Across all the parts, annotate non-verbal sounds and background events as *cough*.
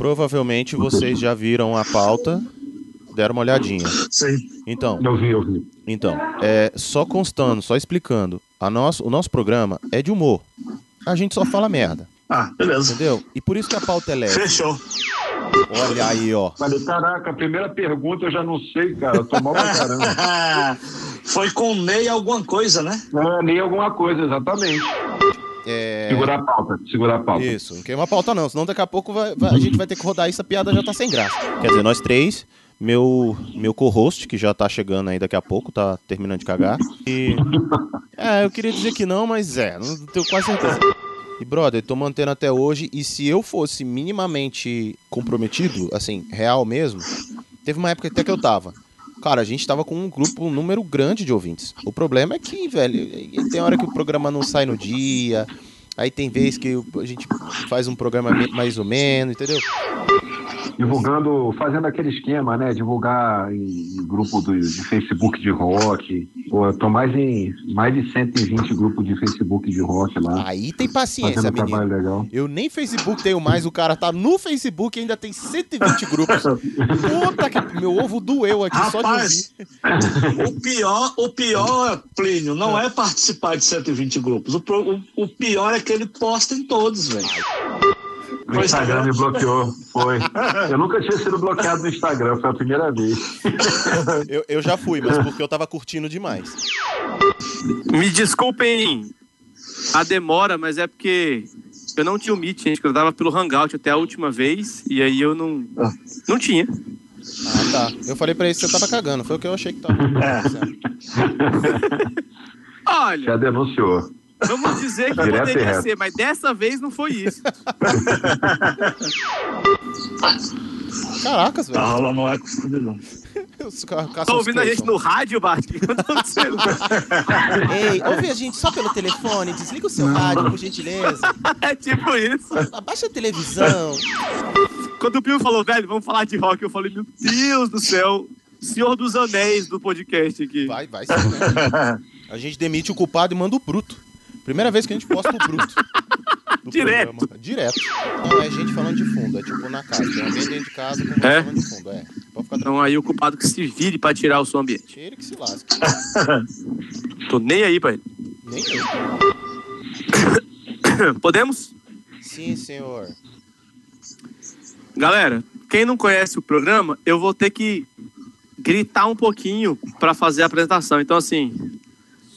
Provavelmente vocês já viram a pauta, deram uma olhadinha. Sim. Então, Eu vi, eu vi. então, é só constando, só explicando. A nosso, o nosso programa é de humor. A gente só fala merda, Ah, beleza. entendeu? E por isso que a pauta é leve. Fechou. Olha aí, ó. Falei, caraca, a primeira pergunta eu já não sei, cara. Eu tô mal pra caramba. *laughs* Foi com Ney alguma coisa, né? É, nem alguma coisa, exatamente. É... Segurar a pauta, segurar a pauta. Isso, não queima a pauta não, senão daqui a pouco vai- vai- a gente vai ter que rodar isso, a piada já tá sem graça. Quer dizer, nós três, meu, meu co-host, que já tá chegando aí daqui a pouco, tá terminando de cagar. E. *laughs* É, eu queria dizer que não, mas é, não tenho quase certeza. E, brother, tô mantendo até hoje, e se eu fosse minimamente comprometido, assim, real mesmo, teve uma época até que eu tava. Cara, a gente tava com um grupo, um número grande de ouvintes. O problema é que, velho, tem hora que o programa não sai no dia, aí tem vez que a gente faz um programa mais ou menos, entendeu? Divulgando, fazendo aquele esquema, né? Divulgar em, em grupo do, de Facebook de rock. Pô, eu tô mais em mais de 120 grupos de Facebook de rock lá. Aí tem paciência, fazendo um menino. trabalho legal. Eu nem Facebook tenho mais, o cara tá no Facebook e ainda tem 120 grupos. Puta que. Meu ovo doeu aqui só de Rapaz, ouvir. o pior, o pior, Plínio, não é participar de 120 grupos. O, o- o pior é que ele posta em todos, velho. O Instagram me bloqueou, foi. Eu nunca tinha sido bloqueado no Instagram, foi a primeira vez. Eu, eu já fui, mas porque eu tava curtindo demais. Me desculpem a demora, mas é porque eu não tinha o Meet, gente, que eu tava pelo Hangout até a última vez, e aí eu não. Não tinha. Ah, tá. Eu falei pra ele que você tava cagando, foi o que eu achei que tava. Olha, Já denunciou. Vamos dizer que Direto poderia ser, mas dessa vez não foi isso. *laughs* Caracas, Tá velho. rolando um eco caçam Tá ouvindo a gente no rádio, Bart? *laughs* Tá? *laughs* Ei, ouve a gente só pelo telefone, desliga o seu rádio, por gentileza. É tipo isso. Abaixa a televisão. Quando o Pio falou, velho, vamos falar de rock, eu falei, meu Deus do céu, Senhor dos Anéis do podcast aqui. Vai, vai sim, né? A gente demite o culpado e manda o bruto. Primeira vez que a gente posta o bruto. *laughs* Direto. programa. Direto. Não é gente falando de fundo, é tipo na casa. Tem alguém dentro de casa com É? falando de fundo. É. Pode ficar Então aí o culpado que se vire pra tirar o som ambiente. Tira que se lasque. *laughs* Tô nem aí pra ele. Nem eu. *coughs* Podemos? Sim, senhor. Galera, quem não conhece o programa, eu vou ter que gritar um pouquinho pra fazer a apresentação. Então, assim,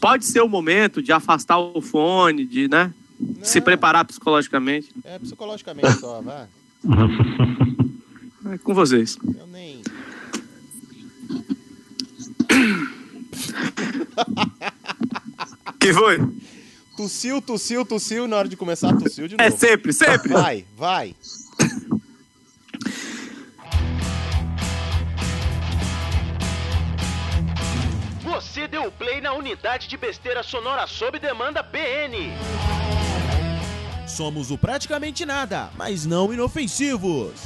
pode ser o momento de afastar o fone, de, né, se Não, preparar psicologicamente. É psicologicamente só, vai. É com vocês. Eu nem. Que foi? Tossiu, tossiu, tossiu. Na hora de começar, tossiu de novo. É sempre, sempre. Vai, vai. Você deu play na unidade de besteira sonora sob demanda BN. Somos o praticamente nada, mas não inofensivos.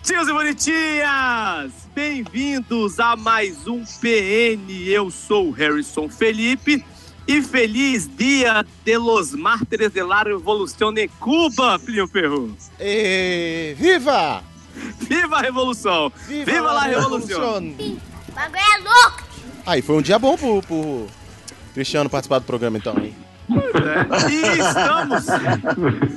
Bonitinhos e bonitinhas! Bem-vindos a mais um PN. Eu sou o Harrison Felipe e feliz dia de los mártires de la revolución de Cuba, Plínio Perro. E... Viva! Viva a revolução! Viva, la revolução! O bagulho é louco! Aí, foi um dia bom pro, pro Cristiano participar do programa, então, hein? E estamos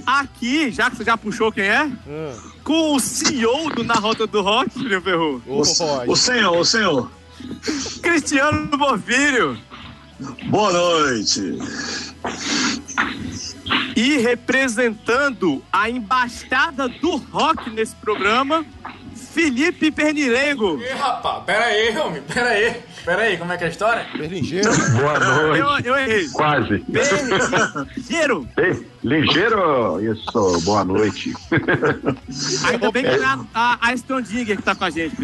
aqui, já que você já puxou quem é, Hum. com o CEO do Na Rota do Rock, Plínio Perro, Ô, Roy. O senhor, o senhor. Cristiano Bovilho. Boa noite. E representando a embaixada do rock nesse programa, Felipe Pernilengo. Ih, rapaz, pera aí, homem, pera aí. Pera aí, como é que é a história? Berlingeiro. Boa Eu, noite. eu errei. Quase. Pernigeiro. Ei, ligeiro. Isso, boa noite. Ainda bem que é a, a Strondinger que tá com a gente.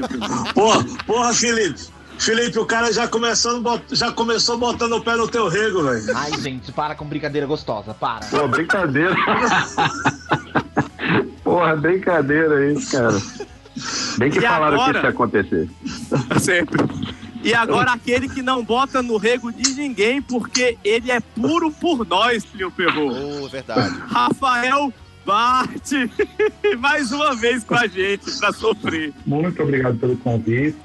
Porra, porra, Felipe. Felipe, o cara já, começando, já começou botando o pé no teu rego, velho. Ai, gente, para com brincadeira gostosa, para. Pô, brincadeira. Porra, brincadeira isso, cara. Bem que E falaram agora? que isso ia acontecer. Sempre. E agora aquele que não bota no rego de ninguém, porque ele é puro por nós, Plio Perro. Oh, verdade. Rafael Bart, *laughs* mais uma vez com a gente pra sofrer. Muito obrigado pelo convite.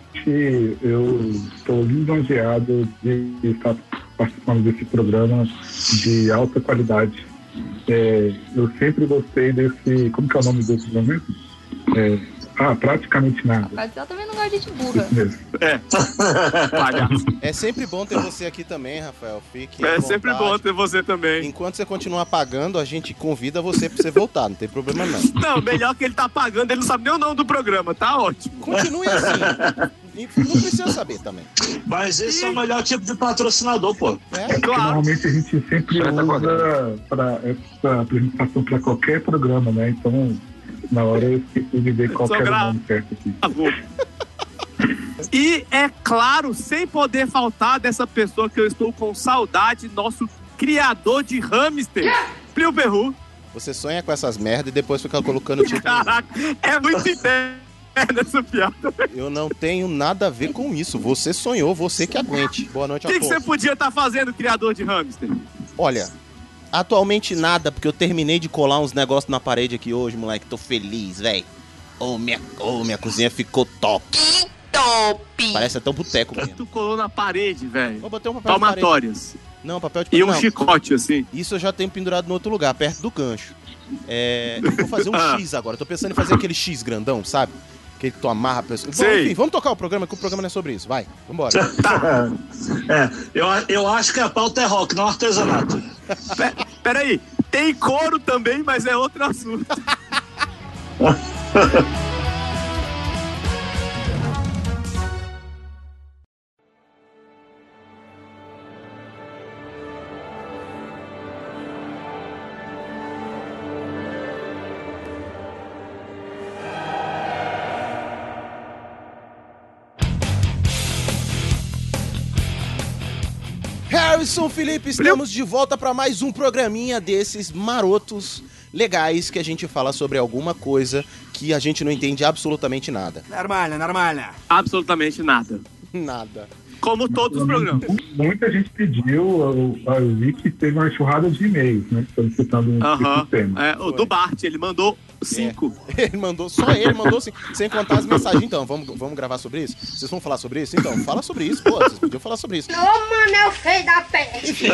Eu estou lisonjeado de estar participando desse programa de alta qualidade. É, eu sempre gostei desse. Como que é o nome desse momento? É, ah, praticamente nada. Rafael também não gosta de burra. Isso mesmo. É. É sempre bom ter você aqui também, Rafael. Fique É sempre bom ter você também. Enquanto você continuar pagando, a gente convida você pra você voltar, não tem problema não. Não, melhor que ele tá pagando, ele não sabe nem o nome do programa, tá ótimo. Continue assim. E Não precisa saber também. Mas esse é o melhor tipo de patrocinador, pô. É, Porque Normalmente a gente sempre usa para essa apresentação para qualquer programa, né? Então, na hora eu esqueci de ver qual era o nome certo aqui. E é claro, sem poder faltar dessa pessoa que eu estou com saudade, nosso criador de hamster, Plio Perru. Você sonha com essas merdas e depois fica colocando o título. Caraca, é muito interna essa piada. Eu não tenho nada a ver com isso. Você sonhou, você que aguente. Boa noite O a que, que todos. você podia estar fazendo, criador de hamster? Olha, atualmente nada, porque eu terminei de colar uns negócios na parede aqui hoje, moleque. Tô feliz, velho. Ô, minha, ô, minha cozinha ficou top. Top! Parece até um boteco mesmo. Tu colou na parede, velho. Vou botar um papel de parede. Palmatórias. Não, papel de E parede. um não. chicote, assim. Isso eu já tenho pendurado no outro lugar, perto do gancho. É, eu vou fazer um. *laughs* X agora. Tô pensando em fazer aquele X grandão, sabe? Que tu amarra a pessoa. Bom, enfim, vamos tocar o programa, que o programa não é sobre isso. Vai, vambora. *laughs* É, eu, eu acho que a pauta é rock, não artesanato. Pe- Peraí, tem couro também, mas é outro assunto. *laughs* Alisson Felipe, estamos de volta para mais um programinha desses marotos legais que a gente fala sobre alguma coisa que a gente não entende absolutamente nada. Normalha, normalha. Absolutamente nada. *laughs* Nada. Como todos os programas. Muita gente pediu, eu, eu vi que teve uma enxurrada de e-mails, né? Solicitando um Aham. tipo de tema. É, o do Bart, ele mandou cinco. *laughs* Ele mandou, só ele mandou assim, sem contar as mensagens. Então, vamos, vamos gravar sobre isso? Vocês vão falar sobre isso? Então, fala sobre isso, pô, vocês podiam falar sobre isso. Ô, mano, é o feio da peste.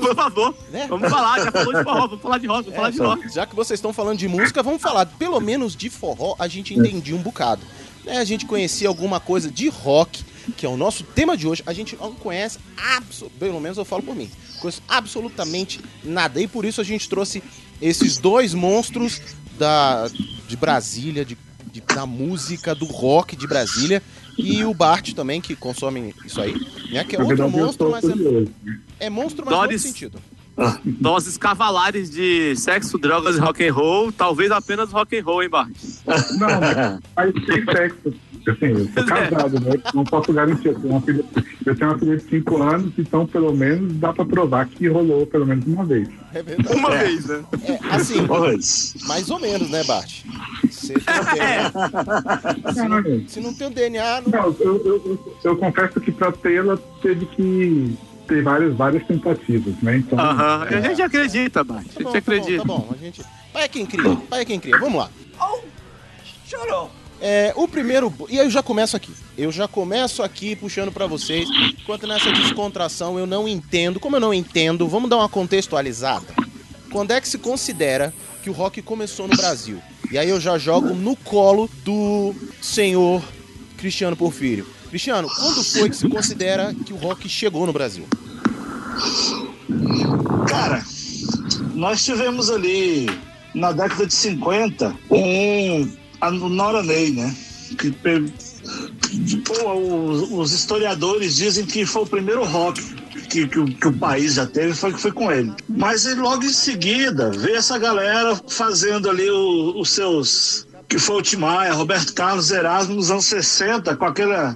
Por favor, Né? vamos falar. Já falou de forró, vamos falar de rock, vamos falar de É, rock. já que vocês estão falando de música, vamos falar pelo menos de forró, a gente entendia um bocado. Né, a gente conhecia alguma coisa de rock, que é o nosso tema de hoje. A gente não conhece, pelo menos eu falo por mim, conheço absolutamente nada. E por isso a gente trouxe esses dois monstros da, de Brasília, de, de- da música, do rock de Brasília. E o Bart também, que consome isso aí, né? Que é outro monstro, mas é, curioso. é monstro, mas Doris. sentido. *laughs* Doses cavalares de sexo, drogas e rock and roll, talvez apenas rock and roll, hein, Bart? Não, mas mas tem sexo. Assim, eu sou *laughs* casado, né? Não posso garantir. Eu tenho uma filha, eu tenho uma filha de 5 anos, então pelo menos dá pra provar que rolou pelo menos uma vez. É verdade. Uma É. vez, né? É, assim, Pois. mais ou menos, né, Bart? Você não tem? Se não, se não tem o DNA, não... Não, eu, eu, eu, eu confesso que pra tê-la teve que ter várias, várias tentativas, né? Então, Aham, a gente acredita, Bart. A Tá bom, gente tá bom, acredita. tá bom. A gente... Pai é quem cria, pai é quem cria. Vamos lá. É, o primeiro... E eu já começo aqui. Eu já começo aqui puxando pra vocês. Enquanto nessa descontração eu não entendo. Como eu não entendo, vamos dar uma contextualizada. Quando é que se considera que o rock começou no Brasil? E aí eu já jogo no colo do senhor Cristiano Porfírio. Cristiano, quando foi que se considera que o rock chegou no Brasil? Cara, nós tivemos ali na década de 50 um a Nora Ney, né? Que pô, os, historiadores dizem que foi o primeiro rock que, que o- que o país já teve, foi que foi com ele. Mas logo em seguida, veio essa galera fazendo ali o- os seus. Que foi o Tim Maia, Roberto Carlos Erasmo nos anos 60, com aquela.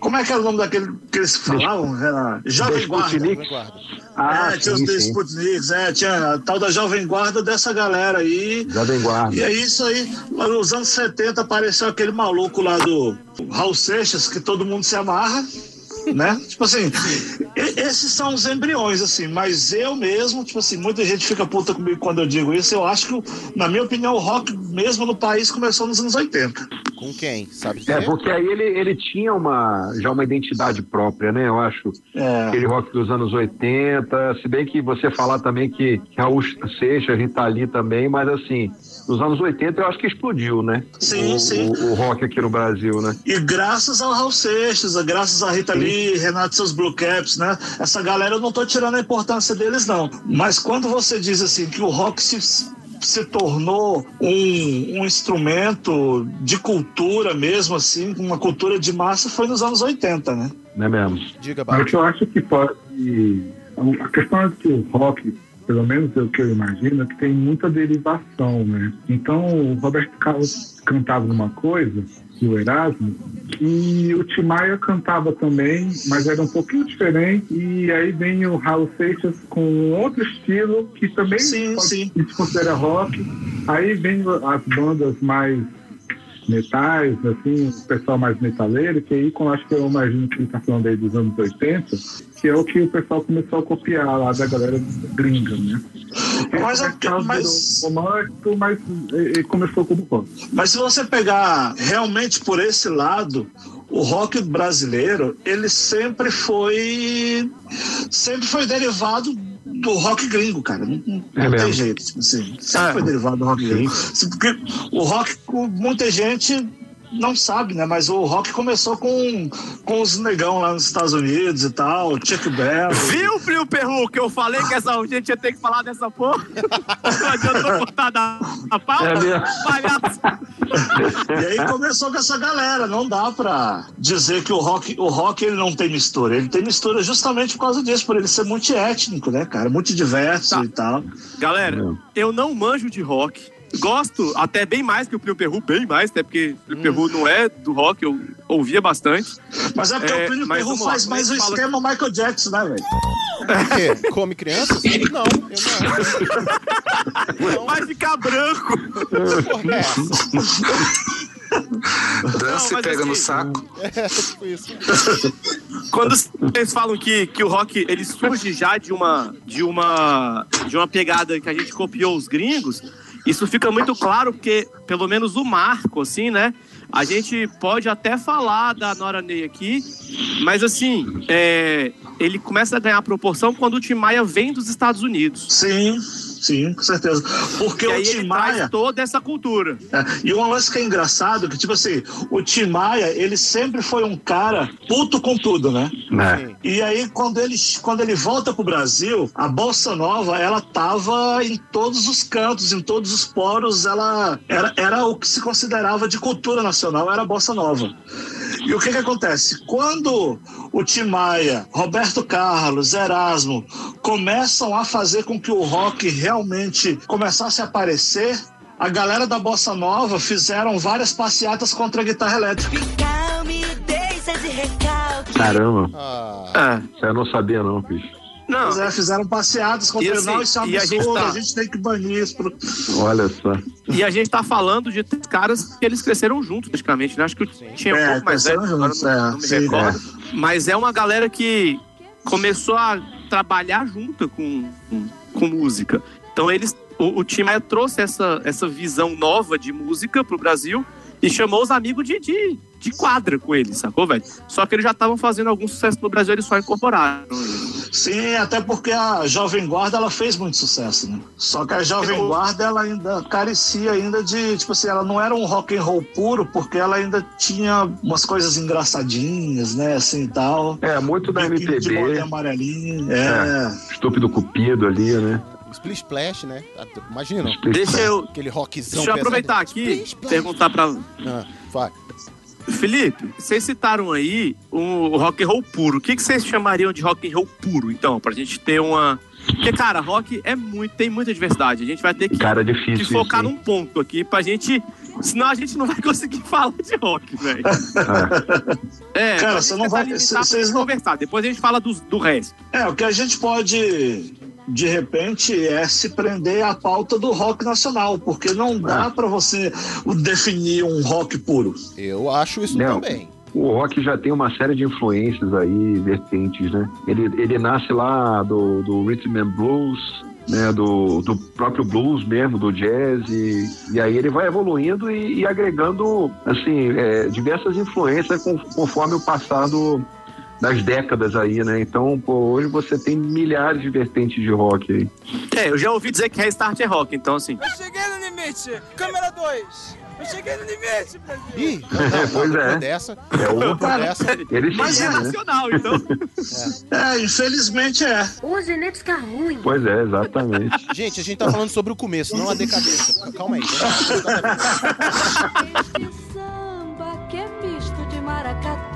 Como é que era o nome daquele que eles falavam? Era Jovem Guarda. Ah, é, tinha os sim. Sputniks, é, tinha a tal da Jovem Guarda dessa galera aí. Jovem Guarda. E é isso aí. Nos anos 70 apareceu aquele maluco lá do Raul Seixas, que todo mundo se amarra. Né? Tipo assim, esses são os embriões, assim, mas eu mesmo, tipo assim, muita gente fica puta comigo quando eu digo isso, eu acho que, na minha opinião, o rock mesmo no país começou nos anos 80. Com quem? Sabe É, dizer? porque aí ele, ele tinha uma, já uma identidade própria, né? Eu acho. É. Aquele rock dos anos 80, se bem que você falar também que Raul Seixas, Rita Lee também, mas assim, nos anos 80 eu acho que explodiu, né? Sim, o, sim. O, o rock aqui no Brasil, né? E graças ao Raul Seixas, graças a Rita Lee, Renato e seus Blue Caps, né? Essa galera eu não tô tirando a importância deles, não. Mas quando você diz assim que o rock se, se tornou um, um instrumento de cultura mesmo, assim, uma cultura de massa, foi nos anos 80, né? Não é mesmo? Diga, Mas Bart. que eu acho que pode. A questão é que o rock, pelo menos é o que eu imagino, é que tem muita derivação, né? Então o Roberto Carlos cantava uma coisa, e o Erasmo, que o Tim Maia cantava também, mas era um pouquinho diferente, e aí vem o Raul Seixas com outro estilo, que também Sim, pode sim. se considera rock. Aí vem as bandas mais metais, assim, o pessoal mais metaleiro, que aí com, acho que eu imagino que ele está falando aí dos anos 80, que é o que o pessoal começou a copiar lá da galera gringa, né? Mas é Carlos mas- romântico, mas ele começou como rock. Mas se você pegar realmente por esse lado, o rock brasileiro, ele sempre foi sempre foi derivado do rock gringo, cara. Não, não- É tem mesmo. jeito. Assim, sempre É. foi derivado do rock gringo. Porque o rock, muita gente não sabe, né? Mas o rock começou com, com os negão lá nos Estados Unidos e tal, Chuck Berry. Viu, Frio Perru, que eu falei que essa gente ia ter que falar dessa porra? *laughs* Não adianta cortar da, da pauta? É. E aí começou com essa galera. Não dá pra dizer que o rock, o rock ele não tem mistura. Ele tem mistura justamente por causa disso, por ele ser multiétnico, né, cara? Muito diverso Tá. e tal. Galera, eu não manjo de rock. Gosto até bem mais que o Plínio Perru, bem mais, até porque o Plínio Perru não é do rock, eu ouvia bastante. Mas é porque É, o Plínio Perru lá, faz é mais o fala- esquema Michael Jackson, né, velho? O quê? Come crianças? Não, eu não. *laughs* Vai ficar branco. Porra, é essa? Dança Não, e pega mas no assim, saco. É, tipo isso. Quando vocês falam que, que o rock ele surge já de uma, de, uma, de uma pegada que a gente copiou os gringos, isso fica muito claro porque, pelo menos o marco, assim, né? A gente pode até falar da Nora Ney aqui, mas assim, é, ele começa a ganhar proporção quando o Tim Maia vem dos Estados Unidos. Sim, sim, com certeza. Porque E o aí Tim ele Maia. traz toda essa cultura. É, e um lance que é engraçado, que tipo assim, o Tim Maia, ele sempre foi um cara puto com tudo, né? Né? E aí, quando ele, quando ele volta pro Brasil, a Bossa Nova, ela tava em todos os cantos, em todos os poros, ela era, era o que se considerava de cultura nacional, era a Bossa Nova. E o que que acontece? Quando o Tim Maia, Roberto Carlos, Erasmo começam a fazer com que o rock realmente começasse a aparecer, a galera da Bossa Nova fizeram várias passeatas contra a guitarra elétrica. Caramba, Ah, isso eu não sabia não, bicho. Não, é, fizeram passeadas contra E ele. assim, isso é um e a gente absurdo, tá- a gente tem que banir isso. pro- Olha só. E a gente tá falando de três caras que eles cresceram juntos, praticamente, né? Acho que tinha um É, pouco mais velho, juntos, não, é, não me sim, recordo. Mas é uma galera que começou a trabalhar junto com, com, com música. Então eles, o, o time trouxe essa, essa visão nova de música pro Brasil e chamou os amigos de, de, de quadra com eles, sacou, velho? Só que eles já estavam fazendo algum sucesso no Brasil, eles só incorporaram. Sim, até porque a Jovem Guarda ela fez muito sucesso, né? Só que a Jovem Eu- Guarda ela ainda carecia ainda de, tipo assim, ela não era um rock and roll puro, porque ela ainda tinha umas coisas engraçadinhas, né, assim e tal. É, muito da Biquíni de bolinha MPB, amarelinha, é. estúpido cupido ali, né? Split Splash, né? Imagina. Deixa eu, Aquele rockzão deixa eu pesado. aproveitar aqui Split e Splash. perguntar pra, Ah, vai. Felipe, vocês citaram aí o, rock and roll puro. O que, que vocês chamariam de rock and roll puro, então, pra gente ter uma... Porque, cara, rock é muito, tem muita diversidade. A gente vai ter que, Cara, é que difícil focar isso, num ponto aqui pra gente... Senão a gente não vai conseguir *laughs* falar de rock, velho. É, Cara, você não vai- vocês gente não- conversar. Depois a gente fala do, do resto. É, o que a gente pode, de repente, é se prender à pauta do rock nacional, porque não dá pra você definir um rock puro. Eu acho isso Não. também. o rock já tem uma série de influências aí, vertentes, né? Ele, ele nasce lá do, do rhythm and blues, né, do, do próprio blues mesmo, do jazz, e, e aí ele vai evoluindo e, e agregando, assim, é, diversas influências com- conforme o passado das décadas aí, né? Então, pô, hoje você tem milhares de vertentes de rock aí. É, eu já ouvi dizer que Restart é rock, então assim. Eu cheguei no limite! Câmera 2! Eu cheguei no limite, Brasil! Ih, *laughs* pois é. dessa. É Cara, dessa. ele Mas chega, é né? Nacional, então. *laughs* É, infelizmente é. O genética ruim. Pois é, exatamente. *laughs* Gente, a gente tá falando sobre o começo, não a decadência. Calma aí. samba que é misto de maracatu.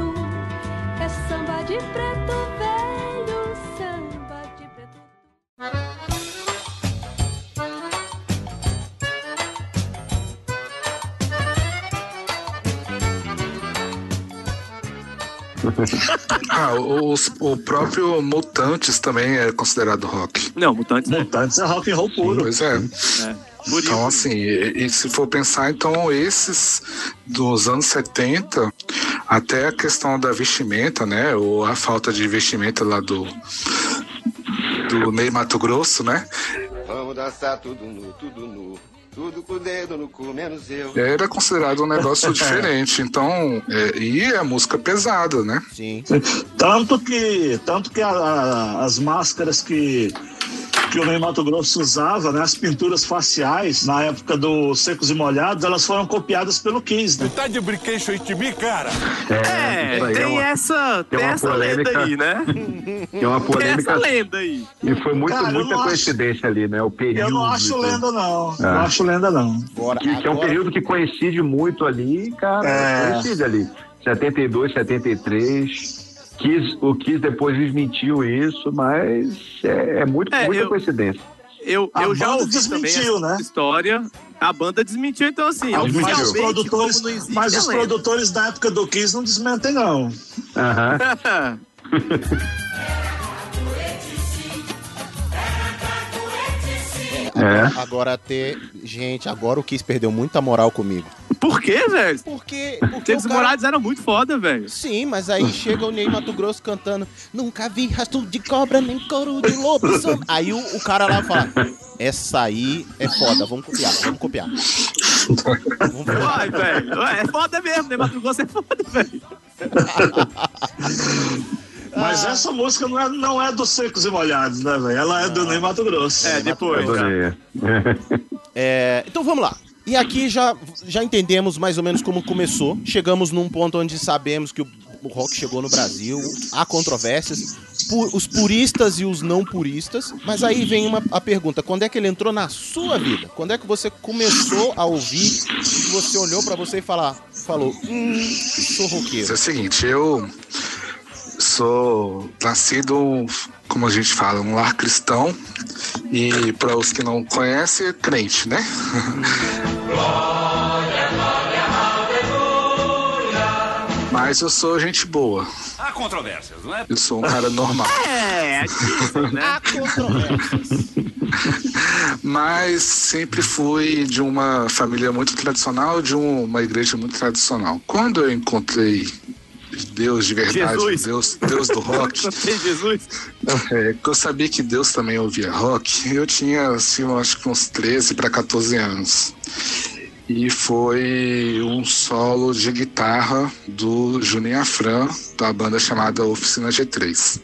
É de preto velho, samba de preto. *laughs* Ah, o, os- o próprio Mutantes também é considerado rock. Não, Mutantes é. Mutantes é rock and roll puro. Pois é. Por Então, assim, e, e se for pensar, então, esses dos anos 70, até a questão da vestimenta, né? Ou a falta de vestimenta lá do, do Ney Mato Grosso, né? Vamos dançar tudo nu, tudo nu. Tudo com o dedo no cu, menos eu. Era considerado um negócio *laughs* diferente. Então, é, e é música pesada, né? Sim. Tanto que, tanto que a- a- as máscaras que, que o Ney Mato Grosso usava, né, as pinturas faciais, na época do Secos e Molhados, elas foram copiadas pelo Kiss, né? Tá de brinquedo de mim, cara? É, aí tem é uma- essa, tem tem essa lenda polêmica. aí, né? Tem uma Tem polêmica. essa lenda aí. E foi muito, Cara, muita não acho- coincidência ali, né? O período. Eu não acho tudo. lenda, não. É. Não acho lenda, não. Agora, Que, que é um período que coincide muito ali, cara. É. Coincide ali. 72, 73. Kiss, o Kiss depois desmentiu isso, mas é, é muito, É, muita eu- coincidência. Eu, A eu já banda ouvi desmentiu, essa né? história. A banda desmentiu, então assim, Mas os produtores, mas é os produtores da época do Kiss não desmentem, não. Aham. Agora, *laughs* agora ter. Gente, agora o Kiss perdeu muita moral comigo. Por quê, velho? Porque, porque Eles o cara- morados eram muito foda, velho. Sim, mas aí chega o Ney Mato Grosso cantando Nunca vi rastro de cobra nem couro de lobo Aí o, o cara lá fala Essa aí é foda, vamos copiar, vamos copiar Vai, velho. É foda mesmo, né? Mato Grosso é foda, velho. *laughs* Mas essa música não é, não é dos Secos e Molhados, né, velho? Ela é do Ney Mato Grosso. É, depois. Adorei. É, Então vamos lá E aqui já, já entendemos mais ou menos como começou. Chegamos num ponto onde sabemos que o, o rock chegou no Brasil. Há controvérsias Os puristas e os não puristas. Mas aí vem uma, a pergunta Quando é que ele entrou na sua vida? Quando é que você começou a ouvir E você olhou pra você e falar, falou Hum, sou roqueiro É o seguinte, eu sou nascido, como a gente fala, um lar cristão. E para os que não conhecem, é crente, né? *laughs* Mas eu sou gente boa. Há controvérsias, não é? Eu sou um cara normal. É, difícil, né? Há controvérsias *laughs* Mas sempre fui de uma família muito tradicional, de um- uma igreja muito tradicional. Quando eu encontrei Deus de verdade, Jesus. Deus, Deus do rock, *laughs* Jesus. é, eu sabia que Deus também ouvia rock, eu tinha, assim, eu acho que uns 13 para 14 anos. E foi um solo de guitarra do Juninho Afran, da banda chamada Oficina G3.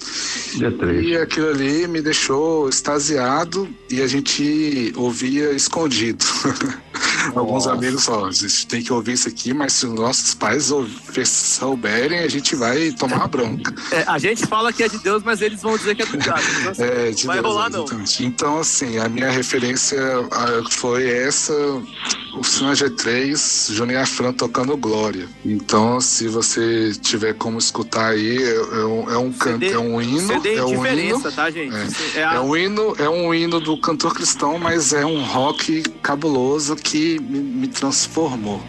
G3. E aquilo ali me deixou extasiado e a gente ouvia escondido. *laughs* Alguns amigos a gente tem que ouvir isso aqui, mas se os nossos pais souberem, a gente vai tomar uma bronca. *laughs* É, a gente fala que é de Deus, mas eles vão dizer que é do diabo. Então, assim, *laughs* É, de vai Deus, rolar, não. exatamente. Então, assim, a minha referência foi essa, o Cine G3, Juninho Afran tocando Glória. Então, se você tiver como escutar aí, é, é um, é um canto, é um hino. É um hino, tá, gente? É, É a- é um hino, é um hino do cantor cristão, mas é um rock cabuloso que me, me transformou.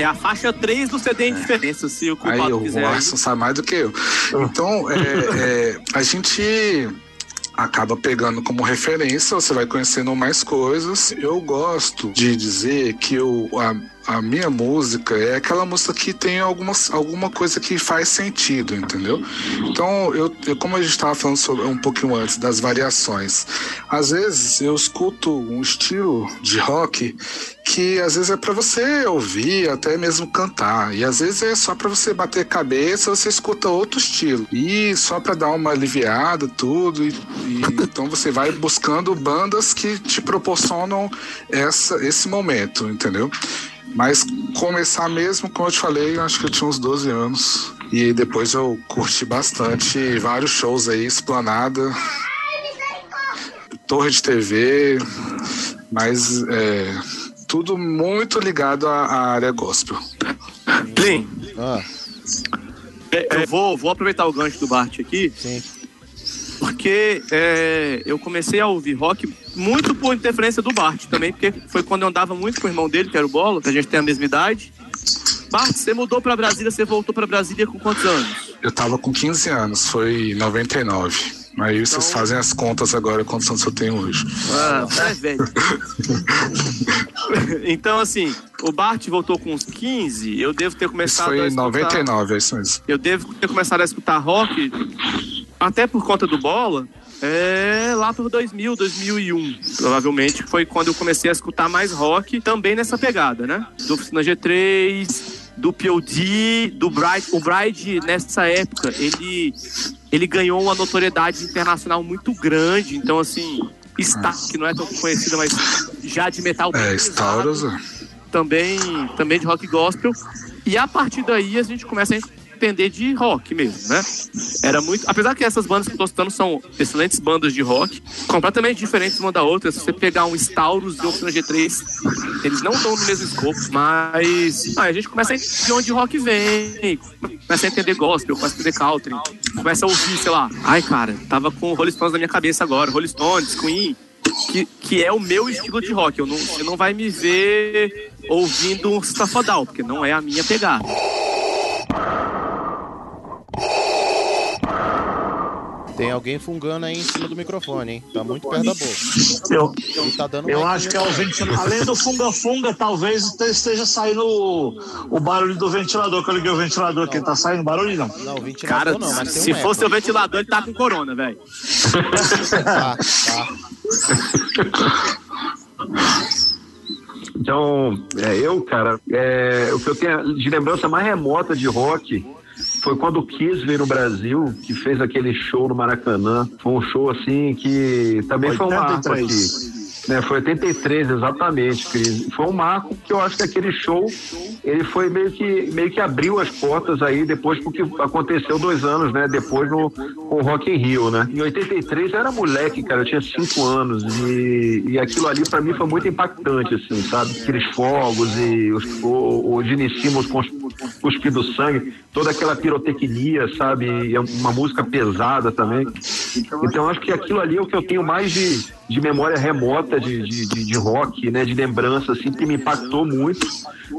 É a faixa 3 do CD em diferença, se o Aí culpado o quiser. Larson sabe mais do que eu. Então, é, é, a gente acaba pegando como referência, você vai conhecendo mais coisas. Eu gosto de dizer que eu, a, a minha música é aquela música que tem algumas, alguma coisa que faz sentido, entendeu? Então, eu, eu- como a gente estava falando sobre, um pouquinho antes das variações, às vezes eu escuto um estilo de rock que às vezes é para você ouvir, até mesmo cantar, e às vezes é só para você bater cabeça, você escuta outro estilo. E só para dar uma aliviada, tudo, e, e então você vai buscando bandas que te proporcionam essa, esse momento, entendeu? Mas começar mesmo, como eu te falei, eu acho que eu tinha uns 12 anos. E depois eu curti bastante vários shows aí, Esplanada, Torre de TV, mas é, tudo muito ligado à, à área gospel. Plim, Ah, é, eu vou, vou aproveitar o gancho do Bart aqui. Porque é, eu comecei a ouvir rock muito por interferência do Bart também, porque foi quando eu andava muito com o irmão dele, que era o Bola, que a gente tem a mesma idade. Bart, você mudou pra Brasília, você voltou pra Brasília com quantos anos? Eu tava com 15 anos, foi em 99. Aí vocês fazem as contas agora quantos anos eu tenho hoje. Ah, é velho. *laughs* então, assim, o Bart voltou com uns 15, eu devo ter Isso começado foi a em escutar... 99, é isso mesmo. Eu devo ter começado a escutar rock, até por conta do Bola, é, lá por 2000, 2001, provavelmente, foi quando eu comecei a escutar mais rock, também nessa pegada, né? Do Oficina G3, do POD, do Bright. O Bright, nessa época, ele, ele ganhou uma notoriedade internacional muito grande, então, assim, Star, que não é tão conhecida, mas já de metal É, pesado Stauros. também, também de rock gospel. E a partir daí a gente começa a entender de rock mesmo, né? Era muito. Apesar que essas bandas que eu tô citando são excelentes bandas de rock, completamente diferentes uma da outra. Se você pegar um Staurus e Oficina G3, eles não estão no mesmo escopo, mas ah, a gente começa a entender de onde rock vem, começa a entender gospel, começa a entender country, começa a ouvir, sei lá, ai cara, tava com Rolling Stones na minha cabeça agora, Rolling Stones, Queen, que, que é o meu estilo de rock. Eu não, você não vai me ver ouvindo um safadal, porque não é a minha pegada. Tem alguém fungando aí em cima do microfone, hein? Tá muito perto da boca. Eu, E tá dando eu acho que é o ventilador. Além do funga-funga, talvez esteja saindo o, o barulho do ventilador, que eu liguei o ventilador aqui. Tá saindo barulho, não? Não, o ventilador Cara, não, mas tem se um fosse eco. o ventilador, ele tá com corona, velho. Tá, *laughs* tá. Então, é, eu, cara, é, o que eu tenho de lembrança mais remota de rock foi quando o Kiss veio no Brasil, que fez aquele show no Maracanã. Foi um show assim que também foi um marco 83. aqui. Né, foi 83, exatamente, Cris. Foi um marco que eu acho que aquele show ele foi meio que, meio que abriu as portas aí depois porque aconteceu dois anos, né? Depois no com o Rock in Rio, né? Em 83 eu era moleque, cara, eu tinha cinco anos e, e aquilo ali pra mim foi muito impactante, assim, sabe? Aqueles fogos e os, o, o Gene Simmons com os- cuspindo sangue, toda aquela pirotecnia, sabe? E é uma música pesada também. Então acho que aquilo ali é o que eu tenho mais de, de memória remota de, de, de, de rock, né? De lembrança, assim, que me impactou muito.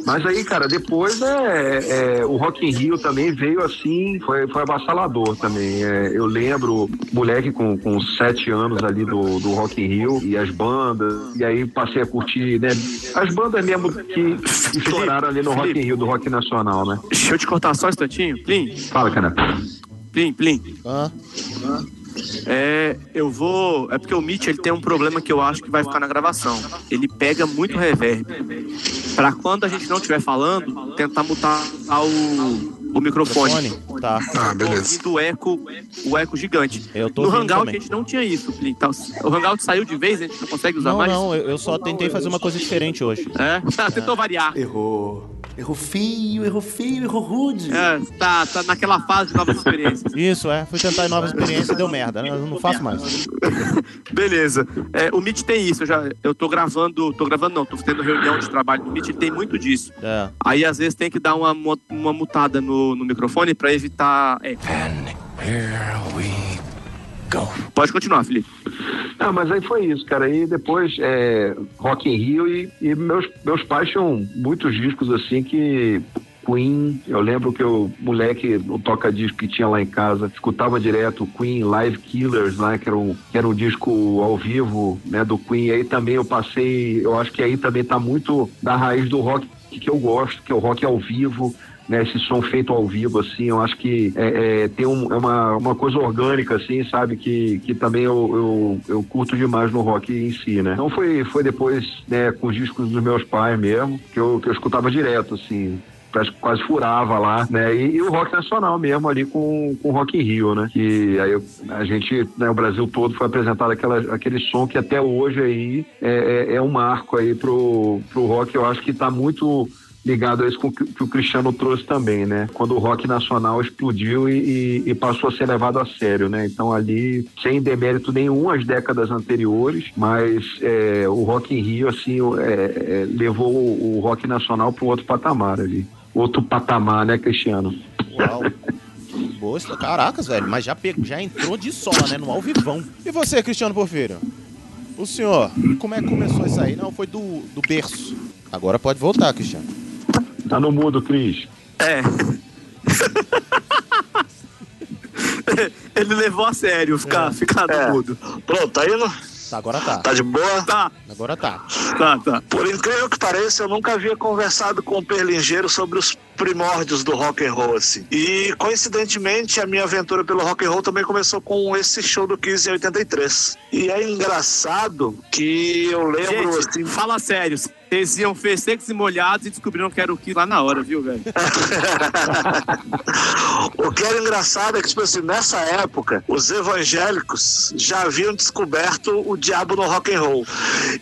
Mas aí, cara, depois é, é, o Rock in Rio também veio assim, foi, foi avassalador também. É, eu lembro, moleque com, com sete anos ali do, do Rock in Rio e as bandas, e aí passei a curtir, né? As bandas mesmo que, estouraram ali no Rock in Rio, do Rock Nacional, né? Deixa eu te cortar só um instantinho. Plim, Fala, cara. plim, plim. Hã? É, eu vou. É porque o Mitch ele tem um problema que eu acho que vai ficar na gravação. Ele pega muito reverb. Pra quando a gente não estiver falando, tentar mutar o, o microfone. Microfone? Tá. Ah, Tô beleza. ouvindo o eco, o eco gigante. Eu tô no Hangout também. a gente não tinha isso. Tá, O Hangout saiu de vez, a gente não consegue usar Não, mais. não, eu eu só tentei fazer uma coisa diferente hoje. É, *laughs* tentou variar. Errou. Errou feio, errou feio, errou rude. É, tá, tá naquela fase de novas experiências. Isso, é. Fui tentar novas experiências e deu merda. né? Eu não faço mais. *laughs* Beleza. É, o Meet tem isso. Eu, já, eu tô gravando, tô gravando não, tô tendo reunião de trabalho no Meet, ele tem muito disso. É. Aí às vezes tem que dar uma, uma mutada no, no microfone pra evitar. É, Here we Cagão. Pode continuar, Felipe. Não, mas aí foi isso, cara. E depois, é, Rock in Rio e, e meus, meus pais tinham muitos discos assim que Queen, eu lembro que o moleque, o toca-disco que tinha lá em casa, escutava direto Queen Live Killers, né, que era um, que era um disco ao vivo, né, do Queen. E aí também eu passei, eu acho que aí também tá muito da raiz do rock que eu gosto, que é o rock ao vivo, né, esse som feito ao vivo, assim, eu acho que é, é, tem um, é uma, uma coisa orgânica, assim, sabe, que, que também eu, eu, eu curto demais no rock em si, né. Então foi, foi depois, né, com os discos dos meus pais mesmo, que eu, que eu escutava direto, assim, quase, furava lá, né? E, e, o rock nacional mesmo ali com, com o Rock in Rio, né? Que aí a gente, né, o Brasil todo foi apresentado aquela, aquele som que até hoje aí é, é, é um marco aí pro, pro rock, eu acho que tá muito ligado a isso com que o Cristiano trouxe também, né? Quando o rock nacional explodiu e, e, passou a ser levado a sério, né? Então ali, sem demérito nenhum às décadas anteriores, mas é, o Rock in Rio, assim, é, é, levou o, o rock nacional para um outro patamar ali outro patamar, né, Cristiano? Uau. Boa, caracas, velho, mas já, pegou, já entrou de sola, né, no alvivão. E você, Cristiano Porfírio? O senhor, como é que começou isso aí? Não, foi do, do berço. Agora pode voltar, Cristiano. Tá no mudo, Cris. É. *laughs* Ele levou a sério ficar, é. ficar no é. mudo. Pronto, tá indo? Tá, agora tá. Tá de boa? Tá. Agora tá. Tá, tá. Por incrível que pareça, eu nunca havia conversado com o Perlingeiro sobre os primórdios do rock and roll, assim. E, coincidentemente, a minha aventura pelo rock and roll também começou com esse show do Kiss em 83. E é engraçado que eu lembro, Gente, assim... fala sério, vocês iam secos e molhados e descobriram que era o Kiss lá na hora, viu, velho? *laughs* o que era engraçado é que, tipo assim, nessa época, os evangélicos já haviam descoberto o diabo no rock and roll.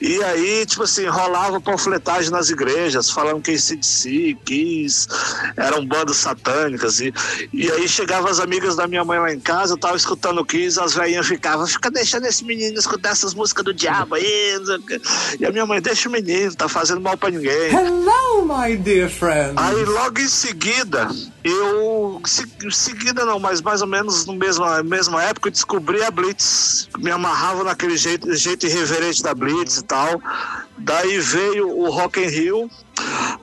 E aí, tipo assim, rolava panfletagem nas igrejas, falando que esse si, Kiss, eram bandas satânicas. E, e aí chegavam as amigas da minha mãe lá em casa, eu tava escutando o Kiss, as velhinhas ficavam, fica deixando esse menino escutar essas músicas do diabo aí. E a minha mãe, deixa o menino, tá fazendo mal pra ninguém. Hello, my dear friend. Aí logo em seguida, eu. Se, seguida não, mas mais ou menos na mesma época, eu descobri a Blitz. Me amarrava naquele jeito, jeito irreverente da Blitz e tal. Daí veio o Rock in Rio,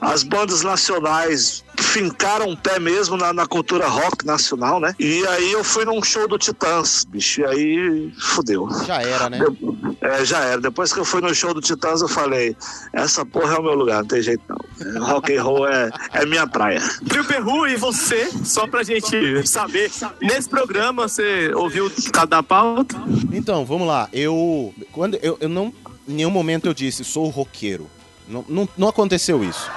as bandas nacionais fincaram o pé mesmo na, na, cultura rock nacional, né? E aí eu fui num show do Titãs, bicho, e aí fudeu. Já era, né? É, já era. Depois que eu fui no show do Titãs, eu falei, essa porra é o meu lugar, não tem jeito não. Rock and roll é, é minha praia. Trio Perru, e você, só pra gente saber, nesse programa você ouviu cada pauta? Então, vamos lá. Eu, quando, eu, eu não, em nenhum momento eu disse, sou roqueiro. Não, não, não aconteceu isso.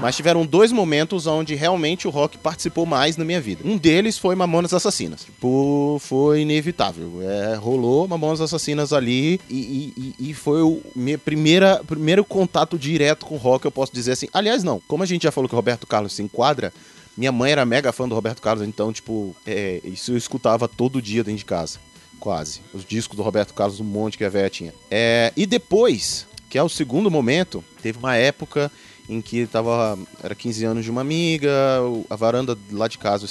Mas tiveram dois momentos onde realmente o rock participou mais na minha vida. Um deles foi Mamonas Assassinas. Tipo, foi inevitável. É, rolou Mamonas Assassinas ali e, e, e foi o meu primeira, primeiro contato direto com rock, eu posso dizer assim. Aliás, não. Como a gente já falou que o Roberto Carlos se enquadra, minha mãe era mega fã do Roberto Carlos, então, tipo, é, isso eu escutava todo dia dentro de casa. Quase. Os discos do Roberto Carlos, um monte que a velha tinha. É, e depois, que é o segundo momento, teve uma época em que tava era 15 anos de uma amiga, a varanda lá de casa,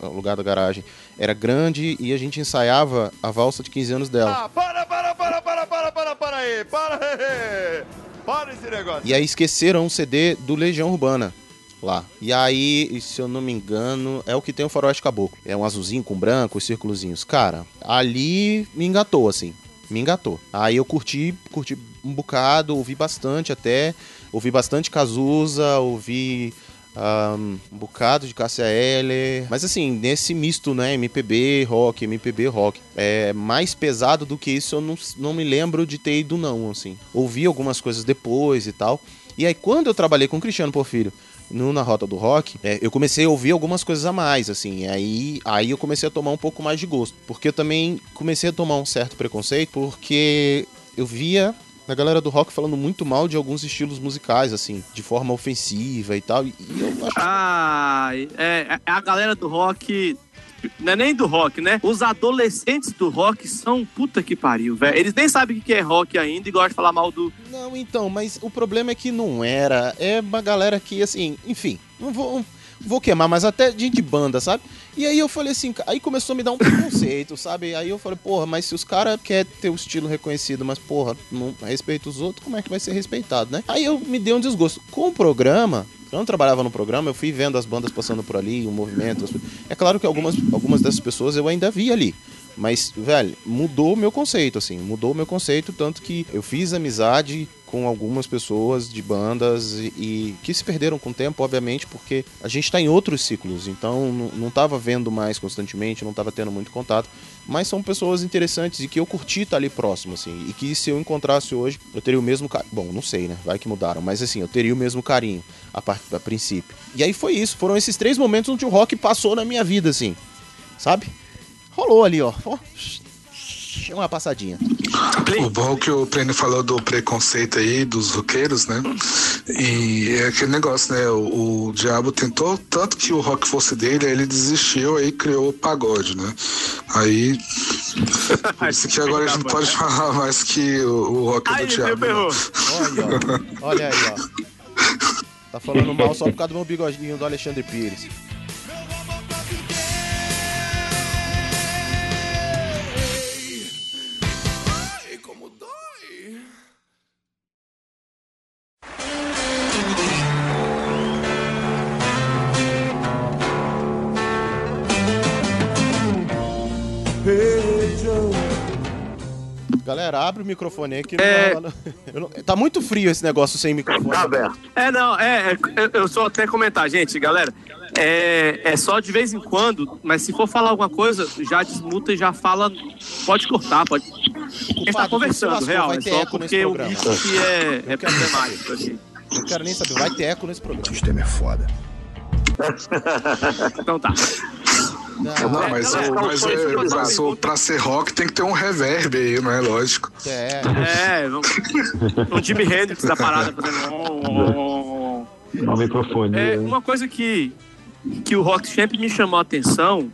o lugar da garagem, era grande e a gente ensaiava a valsa de 15 anos dela. Ah, para, para, para, para, para, para, para aí, para aí, *laughs* para esse negócio. E aí esqueceram um CD do Legião Urbana lá. E aí, se eu não me engano, é o que tem o faroeste caboclo. É um azulzinho com branco, os círculozinhos. Cara, ali me engatou, assim. Me engatou. Aí eu curti, curti um bocado, ouvi bastante até. Ouvi bastante Cazuza, ouvi um, um bocado de Cássia Eller. Mas assim, nesse misto, né? MPB, rock, MPB, rock. É mais pesado do que isso, eu não, não me lembro de ter ido, não, assim. Ouvi algumas coisas depois e tal. E aí, quando eu trabalhei com o Cristiano Porfírio no Na Rota do Rock, é, eu comecei a ouvir algumas coisas a mais, assim. Aí, aí eu comecei a tomar um pouco mais de gosto. Porque eu também comecei a tomar um certo preconceito, porque eu via na galera do rock falando muito mal de alguns estilos musicais, assim, de forma ofensiva e tal. E eu acho. Ah, é a galera do rock. Não é nem do rock, né? Os adolescentes do rock são puta que pariu, velho. Eles nem sabem o que é rock ainda e gostam de falar mal do. Não, então, mas o problema é que não era. É uma galera que, assim, enfim, não vou vou queimar, mas até de, de banda, sabe? E aí eu falei assim, aí começou a me dar um preconceito, sabe? Aí eu falei, porra, mas se os caras querem ter o estilo reconhecido, mas porra, não respeita os outros, como é que vai ser respeitado, né? Aí eu me dei um desgosto. Com o programa, eu não trabalhava no programa, eu fui vendo as bandas passando por ali, o movimento. as. É claro que algumas, algumas dessas pessoas eu ainda vi ali. Mas, velho, mudou o meu conceito, assim. Mudou o meu conceito, tanto que eu fiz amizade com algumas pessoas de bandas e, e que se perderam com o tempo, obviamente, porque a gente tá em outros ciclos. Então, não- não tava vendo mais constantemente, não tava tendo muito contato. Mas são pessoas interessantes e que eu curti estar ali próximo, assim. E que se eu encontrasse hoje, eu teria o mesmo carinho. Bom, não sei, né? Vai que mudaram. Mas assim, eu teria o mesmo carinho a, par- a princípio. E aí foi isso. Foram esses três momentos onde o rock passou na minha vida, assim. Sabe? Rolou ali, ó. Uma passadinha. O bom que o Plínio falou do preconceito aí dos roqueiros, né? E é aquele negócio, né? O, o diabo tentou tanto que o rock fosse dele, aí ele desistiu aí criou o pagode, né? Aí. Por *laughs* isso que agora a gente não pode falar mais que o, o rock é do diabo. não. Olha. Olha aí, ó. Tá falando mal só por causa do meu bigodinho do Alexandre Pires. Galera, abre o microfone aí que não É. eu não- Tá muito frio esse negócio sem microfone. Tá aberto. É, não, é, é, eu- só até comentar, gente, galera, é, é só de vez em quando, mas se for falar alguma coisa, já desmuta e já fala, pode cortar, pode... A gente tá conversando, real, é só porque o bicho aqui é, é problemático aqui. Não quero nem saber, vai ter eco nesse programa. O sistema é foda. Então tá. Não, mas, galera, o, mas, é, mas o- pra ser rock tem que ter um reverb aí, não é lógico? É. É, um, um Jimi Hendrix da parada fazendo... No microfone. É, né? uma coisa que, que o rock sempre me chamou a atenção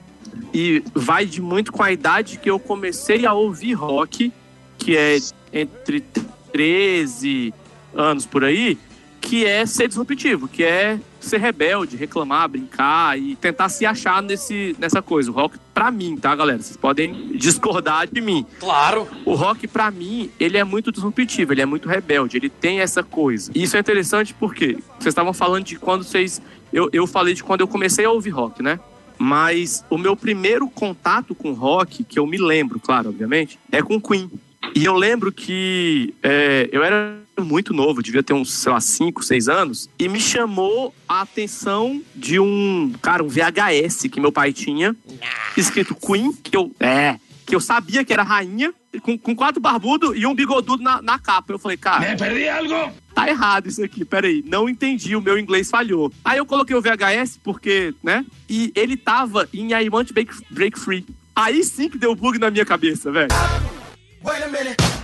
e vai de muito com a idade que eu comecei a ouvir rock, que é entre 13 anos por aí, que é ser disruptivo, que é ser rebelde, reclamar, brincar e tentar se achar nesse, nessa coisa. O rock, pra mim, tá, galera? Vocês podem *laughs* discordar de mim. Claro. O rock, pra mim, ele é muito disruptivo, ele é muito rebelde, ele tem essa coisa. E isso é interessante porque vocês estavam falando de quando vocês. Eu, eu falei de quando eu comecei a ouvir rock, né? Mas o meu primeiro contato com rock, que eu me lembro, claro, obviamente, é com Queen. E eu lembro que é, eu era muito novo, devia ter uns, sei lá, 5, 6 anos, e me chamou a atenção de um, cara, um VHS que meu pai tinha, escrito Queen, que eu, é, que eu sabia que era rainha, com, com quatro barbudos e um bigodudo na, na capa. Eu falei, cara. perdi algo? Tá errado isso aqui, peraí. Não entendi, o meu inglês falhou. Aí eu coloquei o VHS, porque, né? E ele tava em I Want to Break, Break Free. Aí sim que deu bug na minha cabeça, velho.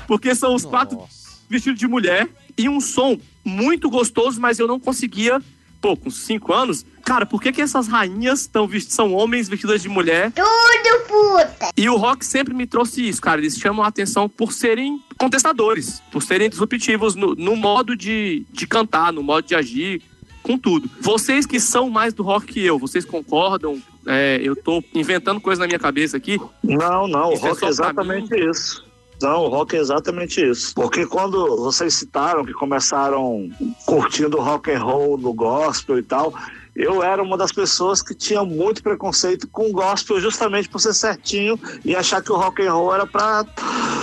Porque são os quatro vestidos de mulher e um som muito gostoso, mas eu não conseguia. Pô, com cinco anos, cara, por que, que essas rainhas estão vestidas, são homens vestidas de mulher? Tudo puta. E o rock sempre me trouxe isso, cara. Eles chamam a atenção por serem contestadores, por serem disruptivos no, no modo de, de cantar, no modo de agir, com tudo. Vocês que são mais do rock que eu, vocês concordam? É, eu tô inventando coisa na minha cabeça aqui. Não, não, o Isso é rock é pra exatamente isso. Não, o rock é exatamente isso. Porque quando vocês citaram que começaram curtindo rock and roll no gospel e tal, eu era uma das pessoas que tinha muito preconceito com o gospel justamente por ser certinho e achar que o rock and roll era pra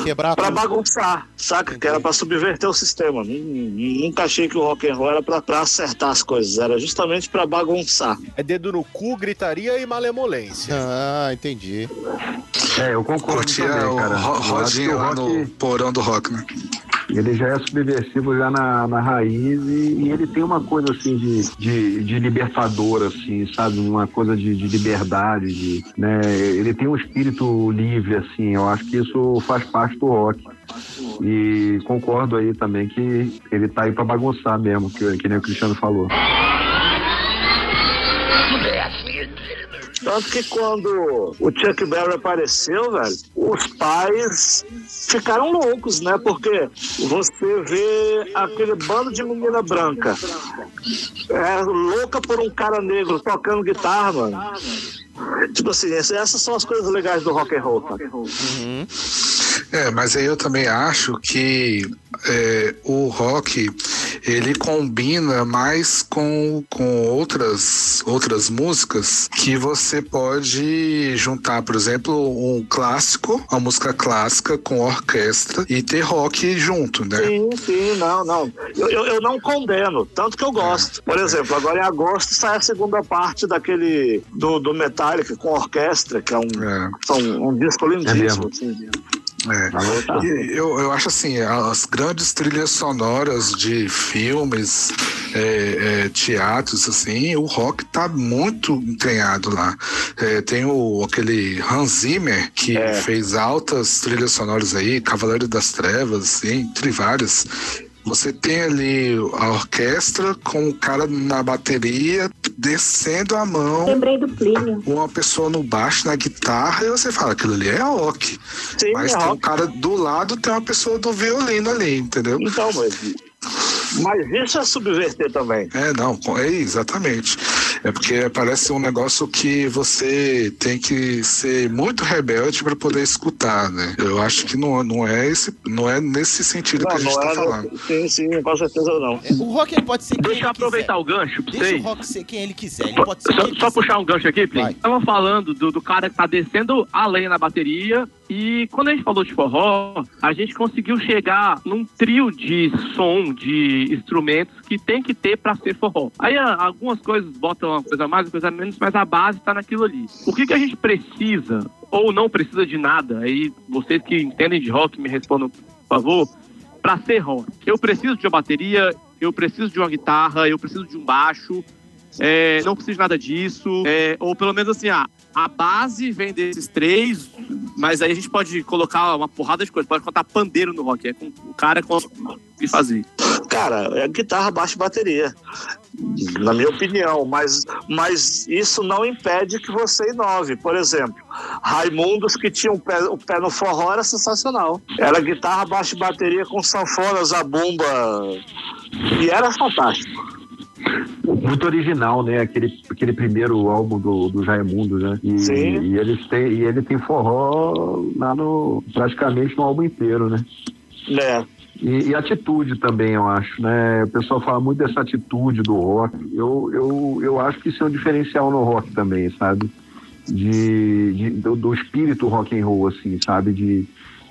quebrar para bagunçar, saca? Que era pra subverter o sistema. Nun- Nunca achei que o rock and roll era pra, pra acertar as coisas, era justamente pra bagunçar. É dedo no cu, gritaria e malemolência. Ah, entendi. É, eu concordo Curtia também, o cara. o rock- no porão do rock, né? Ele já é subversivo já na, na raiz e, e ele tem uma coisa assim de, de, de libertador, assim, sabe? Uma coisa de, de liberdade, de, né? Ele tem um espírito livre, assim. Eu acho que isso faz parte do rock. E concordo aí também que ele tá aí pra bagunçar mesmo, que, que nem o Cristiano falou. Tanto que quando o Chuck Berry apareceu, velho, os pais ficaram loucos, né? Porque você vê aquele bando de menina branca é, louca por um cara negro tocando guitarra, mano. Tipo assim, essas são as coisas legais do rock and roll, tá? É, mas aí eu também acho que é, o rock ele combina mais com, com outras, outras músicas que você pode juntar, por exemplo, um clássico, uma música clássica com orquestra e ter rock junto, né? Sim, sim, não, não. Eu, eu, eu não condeno, tanto que eu gosto. Por exemplo, agora em agosto sai a segunda parte daquele do, do Metallica com orquestra, que é um, são um disco lindíssimo. assim. É. E Eu, eu acho assim, as grandes trilhas sonoras de filmes, é, é, teatros, assim, o rock tá muito entranhado lá. É, tem o, aquele Hans Zimmer, que fez altas trilhas sonoras aí, Cavaleiro das Trevas, assim, entre várias. Você tem ali a orquestra com o cara na bateria descendo a mão. Lembrei do Plínio. Uma pessoa no baixo, na guitarra, e você fala, aquilo ali é rock. mas é tem um rock. cara do lado, tem uma pessoa do violino ali, entendeu? Então, mas, mas isso é subverter também. É, não, é exatamente. É porque parece um negócio que você tem que ser muito rebelde para poder escutar, né? Eu acho que não, não, é, esse, não é nesse sentido que a gente não está é- falando. Sim, sim, com certeza não. O rock ele pode ser quem Deixa ele aproveitar quiser. o gancho pra Deixa vocês. o rock ser quem ele quiser. Ele pode ser Só, só quiser. puxar um gancho aqui, Plin. Vai. Tava falando do, do cara que tá descendo a lenha na bateria. E quando a gente falou de forró, a gente conseguiu chegar num trio de som, de instrumentos que tem que ter pra ser forró. Aí a- algumas coisas botam uma coisa mais, uma coisa menos, mas a base tá naquilo ali. O que, que a gente precisa, ou não precisa de nada? Aí vocês que entendem de rock me respondam, por favor. Pra ser rock, eu preciso de uma bateria, eu preciso de uma guitarra, eu preciso de um baixo, é, não preciso de nada disso. é, ou pelo menos assim, ah, a base vem desses três, mas aí a gente pode colocar uma porrada de coisa. Pode contar pandeiro no rock. É com o cara conseguir fazer. Cara, é guitarra, baixo e bateria. Na minha opinião, mas, mas isso não impede que você inove. Por exemplo, Raimundos, que tinha o pé, pé no forró, era sensacional. Era guitarra, baixo e bateria com sanfona, zabumba. E era fantástico. Muito original, né? Aquele, aquele primeiro álbum do, do Raimundo, né? E, Sim. e, eles têm, e ele tem forró lá no, praticamente no álbum inteiro, né? É. E, e atitude também, eu acho, né? O pessoal fala muito dessa atitude do rock. Eu, eu, eu acho que isso é um diferencial no rock também, sabe? De, de- do, do espírito rock and roll, assim, sabe? De,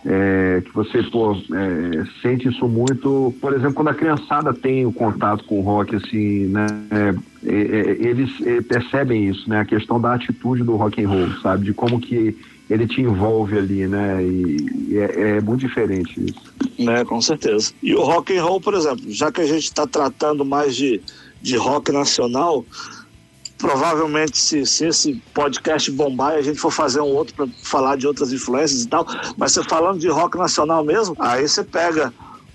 é, que você, pô, é, sente isso muito... Por exemplo, quando a criançada tem o contato com o rock, assim, né? é, é, é, eles é, percebem isso, né? A questão da atitude do rock and roll, sabe? De como que ele te envolve ali, né? E, é, é muito diferente isso. né, com certeza. E o rock and roll, por exemplo, já que a gente está tratando mais de, de rock nacional, provavelmente se, se esse podcast bombar a gente for fazer um outro para falar de outras influências e tal, mas você falando de rock nacional mesmo, aí você pega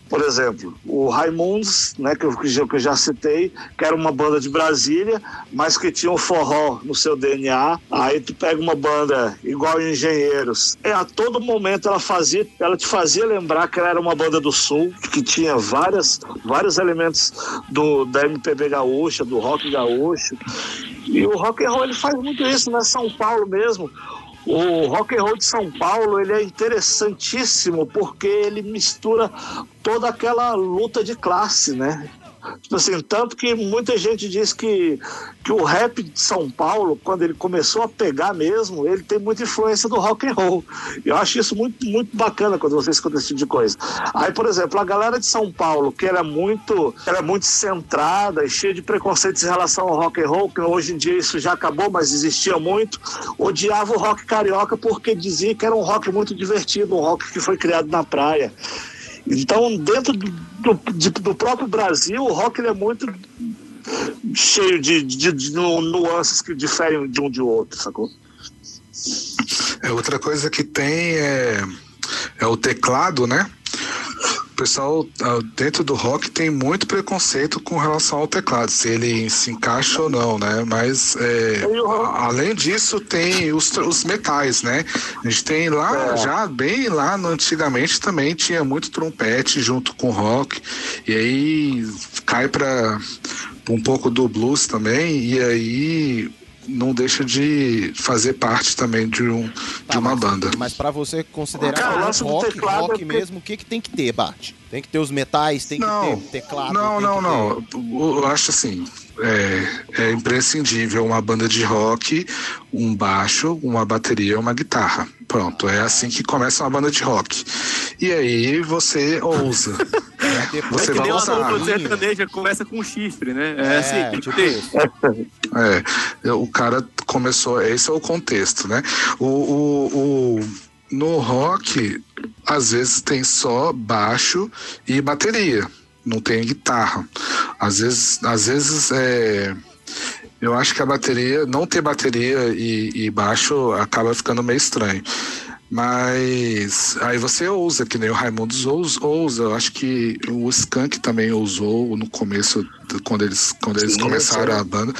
por exemplo, o Raimundos, né, que, eu, que eu já citei, que era uma banda de Brasília, mas que tinha um forró no seu DNA. Aí tu pega uma banda igual Engenheiros. E a todo momento ela fazia, ela te fazia lembrar que ela era uma banda do Sul, que tinha várias, vários elementos do, da MPB gaúcha, do rock gaúcho. E o rock and roll ele faz muito isso, né? São Paulo mesmo. O rock and roll de São Paulo ele é interessantíssimo porque ele mistura toda aquela luta de classe, né? Tipo assim, tanto que muita gente diz que, que o rap de São Paulo, quando ele começou a pegar mesmo, ele tem muita influência do rock and roll. Eu acho isso muito, muito bacana quando você escuta esse tipo de coisa. Aí, por exemplo, a galera de São Paulo, que era muito, era muito centrada e cheia de preconceitos em relação ao rock and roll, que hoje em dia isso já acabou, mas existia muito, odiava o rock carioca porque dizia que era um rock muito divertido, um rock que foi criado na praia. Então, dentro do, do, do próprio Brasil, o rock é muito cheio de, de- de nu- nuances que diferem de um de outro, sacou? É, outra coisa que tem é, é o teclado, né? Pessoal ah, dentro do rock tem muito preconceito com relação ao teclado, se ele se encaixa ou não, né? Mas é, além disso tem os, os metais, né? A gente tem lá, É. já bem lá no, antigamente também tinha muito trompete junto com rock, e aí cai para um pouco do blues também, e aí não deixa de fazer parte também de, um, de uma banda. Mas pra você considerar Cara, um rock, teclado rock é porque- mesmo, o que, que tem que ter, Bart? Tem que ter os metais, tem que ter teclado. Não, não, que não. Eu acho assim, é, é imprescindível uma banda de rock, um baixo, uma bateria, uma guitarra. Pronto, é assim que começa uma banda de rock. E aí você ousa. *laughs* Você é que vai nem uma sertaneja começa com chifre, né? É, É, assim, tem que tipo ter. É, o cara começou, esse é o contexto, né? O, o, o- no rock, às vezes tem só baixo e bateria, não tem guitarra. Às vezes, às vezes é, eu acho que a bateria, não ter bateria e, e baixo acaba ficando meio estranho. Mas aí você ousa, que nem o Raimundos ousa, ousa. Eu acho que o Skank também usou no começo, do- quando eles, quando eles Sim, começaram sim. a banda.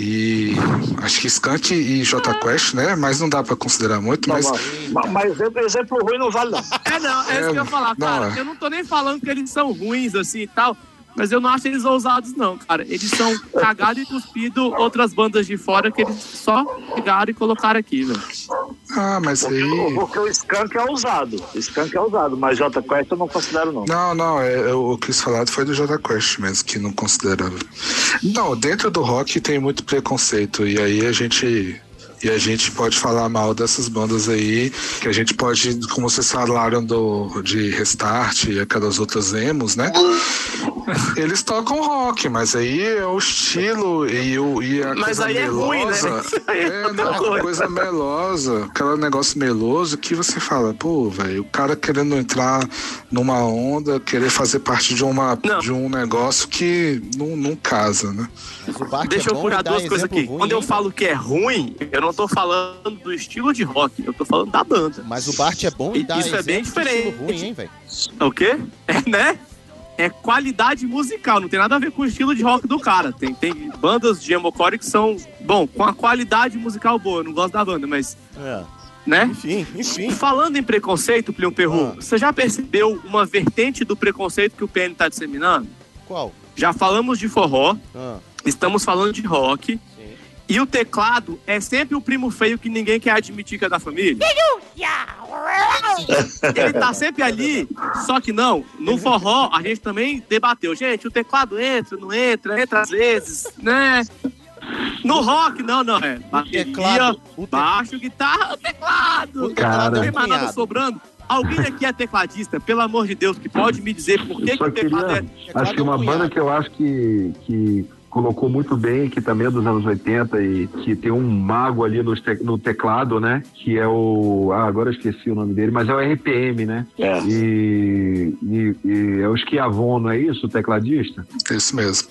E acho que Skank e J Quest, né? Mas não dá pra considerar muito, mas. Mas, mas exemplo, exemplo ruim não vale, não. É, não, é, isso que eu ia falar, não, cara. é. Eu não tô nem falando que eles são ruins, assim e tal. Mas eu não acho eles ousados, não, cara. Eles são cagado e cuspido outras bandas de fora que eles só pegaram e colocaram aqui, velho. Ah, mas Porque, aí. porque o Skank é ousado. O Skank é ousado, mas J Quest eu não considero, não. Não, não, é, é, o que quis falar foi do J Quest mesmo, que não considerava. Não, dentro do rock tem muito preconceito, e aí a gente. E a gente pode falar mal dessas bandas aí, que a gente pode, como vocês falaram do, de Restart e aquelas outras emos, né? *laughs* Eles tocam rock, mas aí é o estilo e, o, e a Mas coisa aí é ruim, né? melosa. *laughs* Aí é É, não, coisa. coisa melosa, aquele negócio meloso que você fala, pô, velho, o cara querendo entrar numa onda, querer fazer parte de, uma, de um negócio que não, não casa, né? Deixa eu curar duas coisas aqui. Quando eu falo que é ruim, eu não tô falando do estilo de rock, eu tô falando da banda. Mas o Bart é bom e dá Isso é bem diferente. ruim, hein, velho? O quê? É, né? É qualidade musical, não tem nada a ver com o estilo de rock do cara. Tem, tem bandas de emocore que são, bom, com a qualidade musical boa. Eu não gosto da banda, mas É. né? Enfim, enfim. Falando em preconceito, Plion Perru, você já percebeu uma vertente do preconceito que o PN tá disseminando? Qual? Já falamos de forró, Ah. estamos falando de rock. E o teclado é sempre o primo feio que ninguém quer admitir que é da família. Ele tá sempre ali, só que não. No forró, a gente também debateu. Gente, o teclado entra, não entra, entra às vezes, né? No rock, não, não. É bateria, teclado- baixo, guitarra, teclado. O teclado não é tem mais nada sobrando. Alguém aqui é tecladista, pelo amor de Deus, que pode me dizer por que, que Só o teclado queria, é. acho que uma banda que eu acho que, que colocou muito bem, que também é dos anos 80 e que tem um mago ali no, te- no teclado, né? Que é o. Ah, agora eu esqueci o nome dele, mas é o RPM, né? É. E, e- e é o Schiavon, não é isso, o tecladista? Isso mesmo.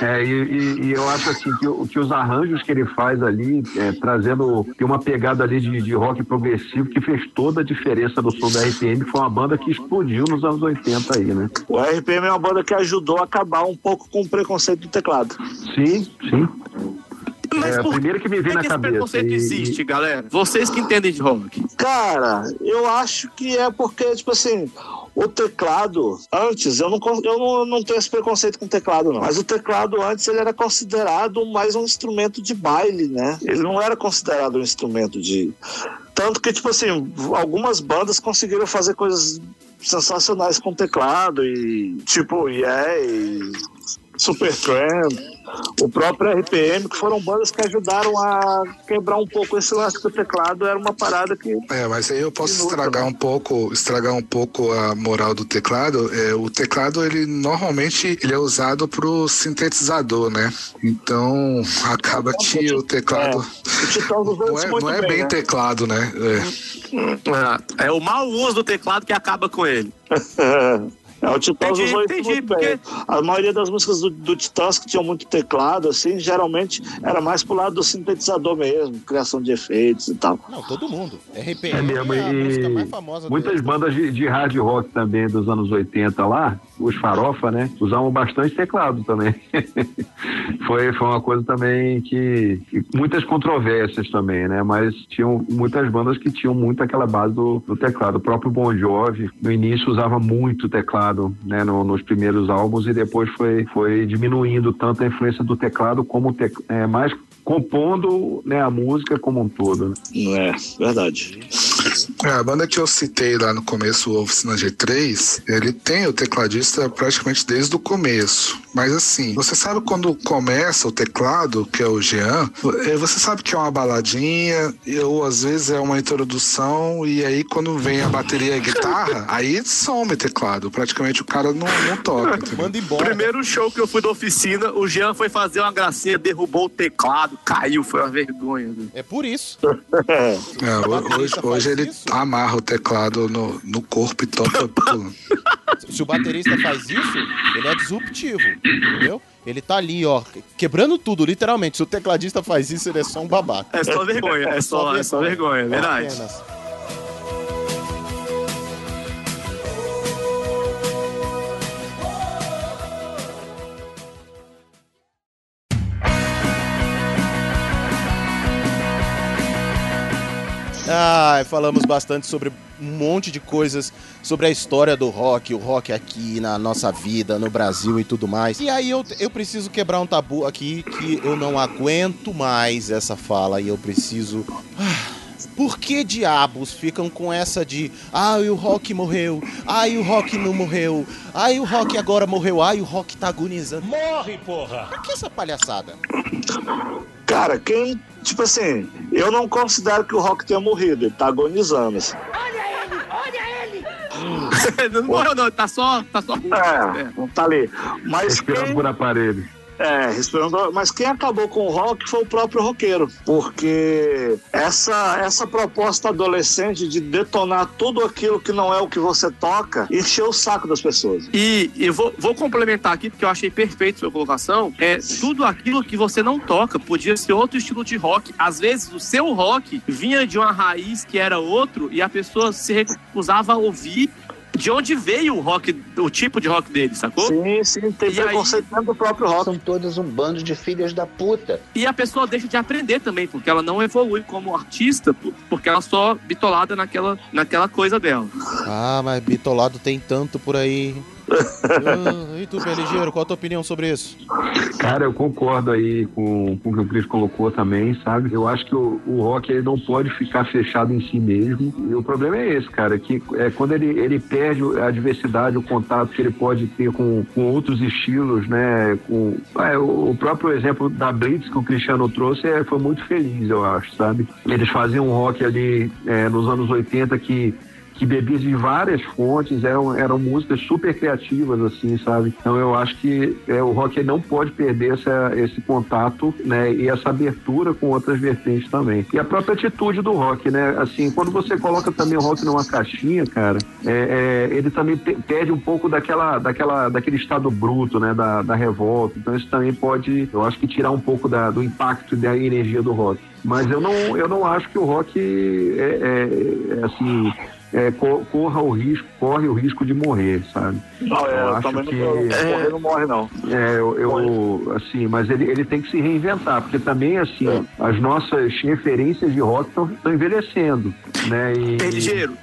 É, e, e- e eu acho assim que, que os arranjos que ele faz ali, é, trazendo tem uma pegada ali de, de rock progressivo que fez toda a diferença no som da RPM, foi uma banda que explodiu nos anos 80 aí, né? O RPM é uma banda que ajudou a acabar um pouco com o preconceito do teclado. Sim, sim. Mas É, por primeiro que me vem na que esse cabeça. preconceito e- existe, galera? Vocês que entendem de rock. Cara, eu acho que é porque, tipo assim, o teclado, antes, eu não, eu não, não tenho esse preconceito com teclado, não. Mas o teclado antes ele era considerado mais um instrumento de baile, né? Ele não era considerado um instrumento de. Tanto que, tipo assim, algumas bandas conseguiram fazer coisas sensacionais com teclado e tipo, yeah, e Supertramp, o próprio RPM, que foram bandas que ajudaram a quebrar um pouco esse lance que o teclado era uma parada que É, mas aí eu posso estragar um pouco, estragar um pouco a moral do teclado. É, o teclado ele normalmente ele é usado pro sintetizador, né? Então *laughs* acaba que o teclado *laughs* não é, não é bem né? teclado, né? É. É o mau uso do teclado que acaba com ele. *laughs* É, o Titãs Entendi, usou isso entendi, muito bem. A maioria das músicas do, do Titãs que tinham muito teclado, assim, geralmente era mais pro lado do sintetizador mesmo, criação de efeitos e tal. Não, todo mundo. RPM É mesmo, é a música mais famosa muitas deles. bandas de, de hard rock também dos anos 80 lá, os farofa, né, usavam bastante teclado também. *laughs* foi, foi uma coisa também que, muitas controvérsias também, né, mas tinham muitas bandas que tinham muito aquela base do, do teclado. O próprio Bon Jovi, no início usava muito teclado, né, no- nos primeiros álbuns e depois foi, foi diminuindo tanto a influência do teclado como tec, é, mais compondo né, a música como um todo. Né? É, verdade. É, a banda que eu citei lá no começo, o Oficina G3, ele tem o tecladista praticamente desde o começo. Mas assim, você sabe quando começa o teclado, que é o Jean, eh, você sabe que é uma baladinha, e- ou às vezes é uma introdução, e aí quando vem a bateria e a guitarra, *laughs* aí some o teclado. Praticamente o cara não, não toca. Manda embora. Primeiro show que eu fui da oficina, o Jean foi fazer uma gracinha, derrubou o teclado, caiu, foi uma vergonha. né? É por isso. *laughs* É, ho- hoje, hoje ele amarra o teclado no, no corpo e toca *laughs* pulando. Se o baterista faz isso, ele é disruptivo, entendeu? Ele tá ali, ó, quebrando tudo, literalmente. Se o tecladista faz isso, ele é só um babaca. É só vergonha, é só, é só vergonha, é verdade. Apenas. Ai, falamos bastante sobre um monte de coisas, sobre a história do rock, o rock aqui na nossa vida, no Brasil e tudo mais. E aí eu, eu preciso quebrar um tabu aqui que eu não aguento mais essa fala e eu preciso. Ah, Por que diabos ficam com essa de ai o rock morreu, ai o rock não morreu, ai o rock agora morreu, ai o rock tá agonizando? Morre, porra! Pra que essa palhaçada? Cara, quem. Tipo assim, eu não considero que o Rock tenha morrido, ele tá agonizando. Assim. *laughs* não morreu não, tá só, tá só... É, não tá ali. Mas Respirando quem, por aparelho. É, respirando, mas quem acabou com o rock foi o próprio roqueiro, porque essa essa proposta adolescente de detonar tudo aquilo que não é o que você toca, encheu o saco das pessoas. E eu vou, vou complementar aqui, porque eu achei perfeito sua colocação. É tudo aquilo que você não toca podia ser outro estilo de rock. Às vezes o seu rock vinha de uma raiz que era outro e a pessoa se recusava a ouvir de onde veio o rock, o tipo de rock dele, sacou? Sim, sim, tem E preconceito dentro do próprio rock. São todas um bando de filhas da puta. E a pessoa deixa de aprender também, porque ela não evolui como artista, por- porque ela só bitolada naquela, naquela coisa dela. Ah, mas bitolado tem tanto por aí. Ah, e tu, Pé Ligeiro, qual a tua opinião sobre isso? Cara, eu concordo aí com, com o que o Cris colocou também, sabe? Eu acho que o, o rock ele não pode ficar fechado em si mesmo. E o problema é esse, cara, que é quando ele, ele perde a diversidade, o contato que ele pode ter com, com outros estilos, né? Com, é, o o próprio exemplo da Blitz que o Cristiano trouxe é, foi muito feliz, eu acho, sabe? Eles faziam um rock ali é, nos anos 80 que que bebia de várias fontes, eram, eram músicas super criativas, assim, sabe? Então eu acho que é, o rock não pode perder essa, esse contato, né? E essa abertura com outras vertentes também. E a própria atitude do rock, né? Assim, quando você coloca também o rock numa caixinha, cara, é, é, ele também pe- perde um pouco daquela, daquela, daquele estado bruto, né? Da, da revolta. Então isso também pode, eu acho que tirar um pouco da, do impacto e da energia do rock. Mas eu não, eu não acho que o rock é, é- é, assim é, co- corra o risco, corre o risco de morrer, sabe? Não, é, eu acho também que não, morrer não morre, não. é, eu, eu, assim, mas ele, ele tem que se reinventar, porque também assim, as nossas referências de rock estão envelhecendo, né? E, ligeiro.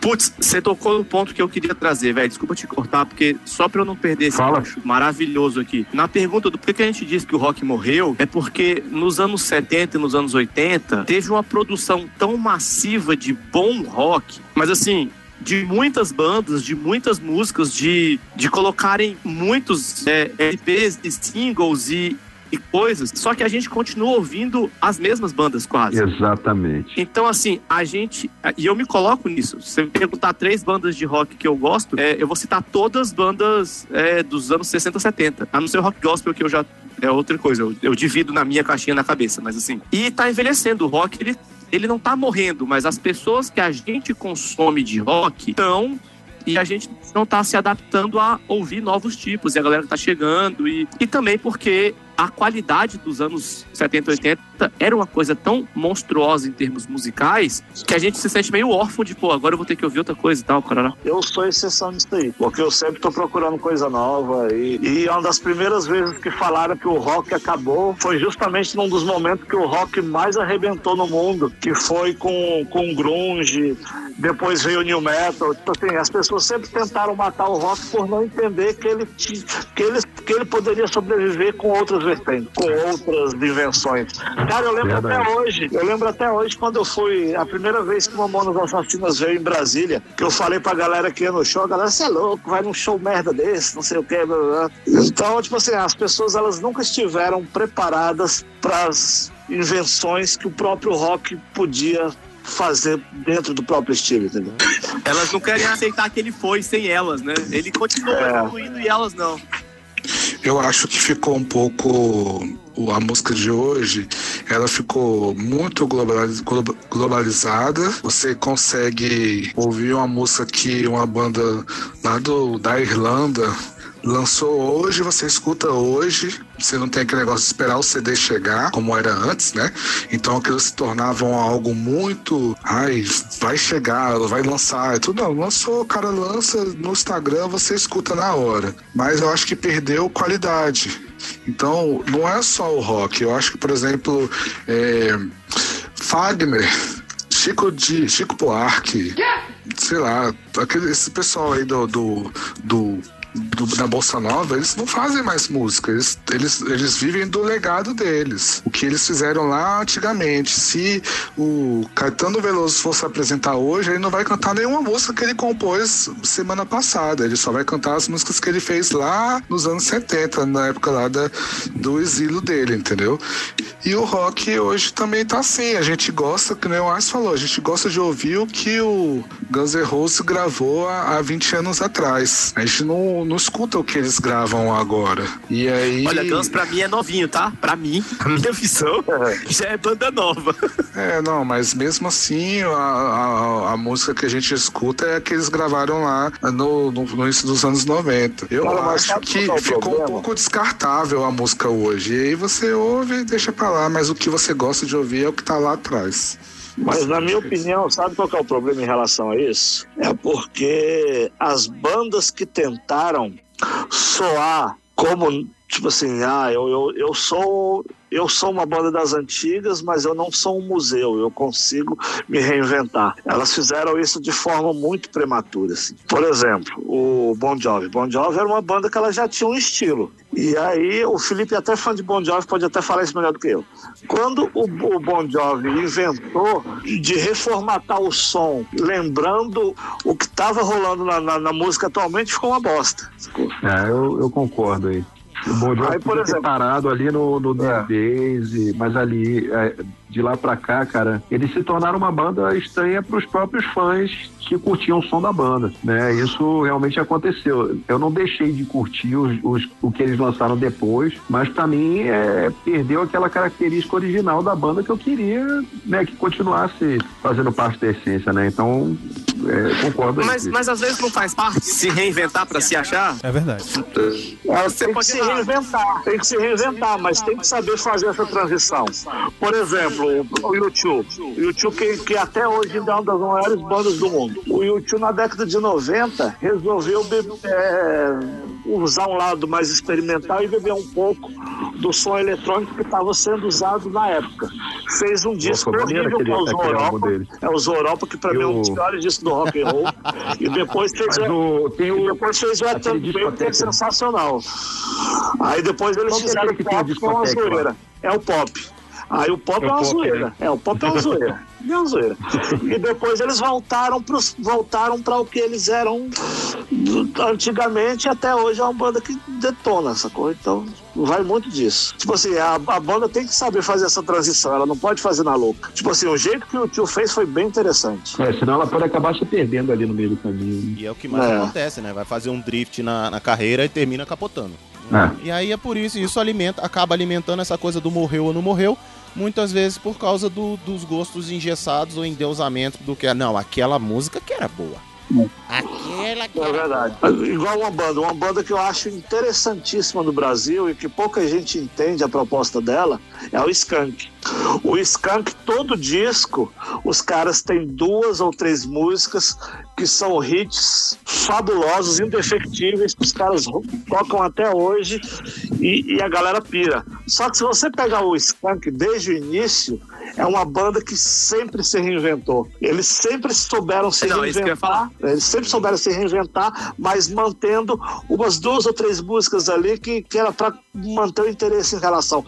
Putz, você tocou no ponto que eu queria trazer, velho. Desculpa te cortar, porque só pra eu não perder esse Fala. maravilhoso aqui. Na pergunta do por que a gente diz que o rock morreu, é porque nos anos 70 e nos anos 80 teve uma produção tão massiva de bom rock, mas assim. De muitas bandas, de muitas músicas, de, de colocarem muitos é, LPs e singles e, e coisas. Só que a gente continua ouvindo as mesmas bandas quase. Exatamente. Então, assim, a gente. E eu me coloco nisso. Se você perguntar três bandas de rock que eu gosto, é, eu vou citar todas bandas é, dos anos 60, 70. A não ser o rock gospel, que eu já. É outra coisa. Eu, eu divido na minha caixinha na cabeça, mas assim. E tá envelhecendo. O rock, ele, ele não tá morrendo, mas as pessoas que a gente consome de rock estão e a gente não tá se adaptando a ouvir novos tipos, e a galera que tá chegando, e, e também porque a qualidade dos anos 70 e 80 era uma coisa tão monstruosa em termos musicais que a gente se sente meio órfão de, pô, agora eu vou ter que ouvir outra coisa e tal, caralho. Eu sou exceção nisso aí, porque eu sempre tô procurando coisa nova e, e uma das primeiras vezes que falaram que o rock acabou foi justamente num dos momentos que o rock mais arrebentou no mundo, que foi com, com grunge, depois veio o new metal. Tipo assim, as pessoas sempre tentaram matar o rock por não entender que ele, que ele, que ele poderia sobreviver com outras vertentes, com outras invenções. Cara, eu lembro Verdade. até hoje, eu lembro até hoje quando eu fui, a primeira vez que o Mamonas Assassinas veio em Brasília, que eu falei pra galera que ia no show, a galera, você é louco, vai num show merda desse, não sei o que, blá, blá, blá. Então, tipo assim, as pessoas elas nunca estiveram preparadas para as invenções que o próprio rock podia fazer dentro do próprio estilo, entendeu? *laughs* Elas não querem aceitar que ele foi sem elas, né? Ele continuou É. evoluindo e elas não. Eu acho que ficou um pouco. A música de hoje, ela ficou muito globaliz- glo- globalizada. Você consegue ouvir uma música que uma banda lá do, da Irlanda lançou hoje, você escuta hoje. Você não tem aquele negócio de esperar o CD chegar, como era antes, né? Então aquilo se tornava algo muito. Ai, vai chegar, vai lançar. Tudo não, lançou, o cara lança no Instagram, você escuta na hora. Mas eu acho que perdeu qualidade. Então, não é só o rock. Eu acho que, por exemplo, é, Fagner, Chico Di, Chico Buarque, sei lá, aquele, esse pessoal aí do, do, do, do- da Bolsa Nova, eles não fazem mais música, eles, eles, eles vivem do legado deles. O que eles fizeram lá antigamente. Se o Caetano Veloso fosse apresentar hoje, ele não vai cantar nenhuma música que ele compôs semana passada. Ele só vai cantar as músicas que ele fez lá nos anos 70, na época lá da, do exílio dele, entendeu? E o rock hoje também tá assim. A gente gosta, que nem o Ars falou, a gente gosta de ouvir o que o Guns N' Roses gravou há, há 20 anos atrás. A gente não, não escuta o que eles gravam agora. E aí. Olha, Guns pra mim é novinho, tá? Pra mim, *laughs* a minha visão já é banda nova. É, não, mas mesmo assim, a, a, a música que a gente escuta é a que eles gravaram lá no, no, no início dos anos 90. Eu acho que é ficou um problema? pouco descartável a música hoje. E aí você ouve e deixa pra lá, mas o que você gosta de ouvir é o que tá lá atrás. Mas na minha opinião, sabe qual é o problema em relação a isso? É porque as bandas que tentaram soar como tipo assim, ah, eu, eu, eu sou eu sou uma banda das antigas, mas eu não sou um museu, eu consigo me reinventar. Elas fizeram isso de forma muito prematura. Assim. Por exemplo, o Bon Jovi. Bon Jovi era uma banda que ela já tinha um estilo. E aí, o Felipe, é até fã de Bon Jovi, pode até falar isso melhor do que eu. Quando o, Bon Jovi inventou de reformatar o som, lembrando o que estava rolando na, na, na música atualmente, ficou uma bosta. É, eu, eu concordo aí. O Bon Jovi Aí, por ter exemplo- parado ali no, no Dead Days, mas ali, é, de lá pra cá, cara, eles se tornaram uma banda estranha pros próprios fãs que curtiam o som da banda, né? Isso realmente aconteceu. Eu não deixei de curtir os, os- o que eles lançaram depois, mas pra mim é, perdeu aquela característica original da banda que eu queria, né, que continuasse fazendo parte da essência, né? Então, é, concordo. Mas, mas às vezes não faz parte se reinventar pra se achar. É verdade. Elas têm que se reinventar, tem que se reinventar, mas tem que saber fazer essa transição. Por exemplo, o YouTube. O YouTube que, que até hoje ainda é uma das maiores bandas do mundo. O YouTube na década de 90 resolveu be- é, usar um lado mais experimental e beber um pouco do som eletrônico que estava sendo usado na época. Fez um disco Nossa, horrível que é o aquele- aquele álbum Europa. É o Europa, que pra E mim é um o- dos piores discos do rock and roll. e depois fez o- tem o- e depois fez o Baby, que é sensacional. Aí depois eles que é fizeram que a pop, que é discoteca lá? zoeira. É o pop. Aí o pop É é, o uma pop, zoeira. né? É, o pop é uma zoeira. *laughs* É uma zoeira. E depois eles voltaram para voltaram para o que eles eram antigamente e até hoje é uma banda que detona essa coisa. Então vai muito disso. Tipo assim, a, a banda tem que saber fazer essa transição, ela não pode fazer na louca. Tipo assim, o jeito que o tio fez foi bem interessante. É, senão ela pode acabar se perdendo ali no meio do caminho. E é o que mais É. acontece, né? Vai fazer um drift na, na carreira e termina capotando. É. E aí é por isso, isso alimenta, acaba alimentando essa coisa do morreu ou não morreu, muitas vezes por causa do- dos gostos engessados ou endeusamento do que. Não, aquela música que era boa. Aquela que É verdade. Igual uma banda, uma banda que eu acho interessantíssima no Brasil e que pouca gente entende a proposta dela é o Skank. O Skank, todo disco, os caras têm duas ou três músicas que são hits fabulosos, indefectíveis, que os caras tocam até hoje e, e a galera pira. Só que se você pegar o Skank desde o início, é uma banda que sempre se reinventou. Eles sempre souberam se Não, isso que eu ia falar. reinventar. Eles sempre souberam se reinventar, mas mantendo umas duas ou três músicas ali que, que era para manter o interesse em relação.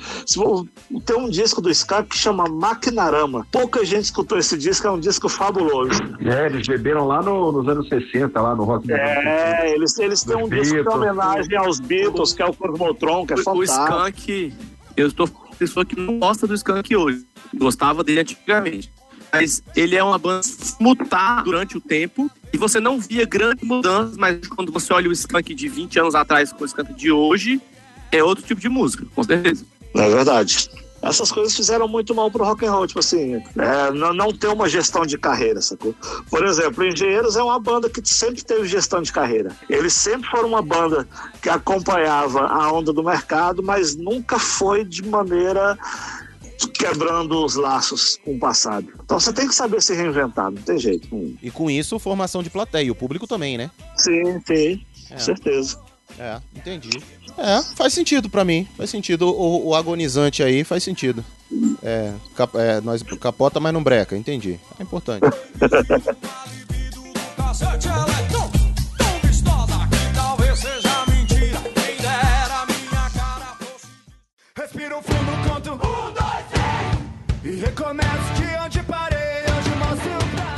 Tem um disco do Skank que chama Maquinarama. Pouca gente escutou esse disco, é um disco fabuloso. É, eles beberam lá no- nos anos 60, lá no Rock É, eles, eles têm um Dos disco de Beatles. homenagem aos Beatles, que é o Cosmotron, que é O, o fantástico. Skank, eu estou pessoa que não gosta do Skank hoje. Gostava dele antigamente. Mas ele é uma banda mutar durante o tempo e você não via grandes mudanças, mas quando você olha o Skank de 20 anos atrás com o Skank de hoje, é outro tipo de música, com certeza. É verdade. Essas coisas fizeram muito mal pro rock and roll, tipo assim, é, não, não ter uma gestão de carreira, sacou? Por exemplo, Engenheiros é uma banda que sempre teve gestão de carreira. Eles sempre foram uma banda que acompanhava a onda do mercado, mas nunca foi de maneira quebrando os laços com o passado. Então você tem que saber se reinventar, não tem jeito. E com isso, formação de plateia. O público também, né? Sim, sim, É. certeza. É, entendi. É, faz sentido pra mim. Faz sentido. O, o agonizante aí faz sentido. É, cap- é, nós capota, mas não breca. Entendi. É importante. *laughs* Cara fosse. Respira fundo, conto. Um, dois, três. E recomeço de onde parei.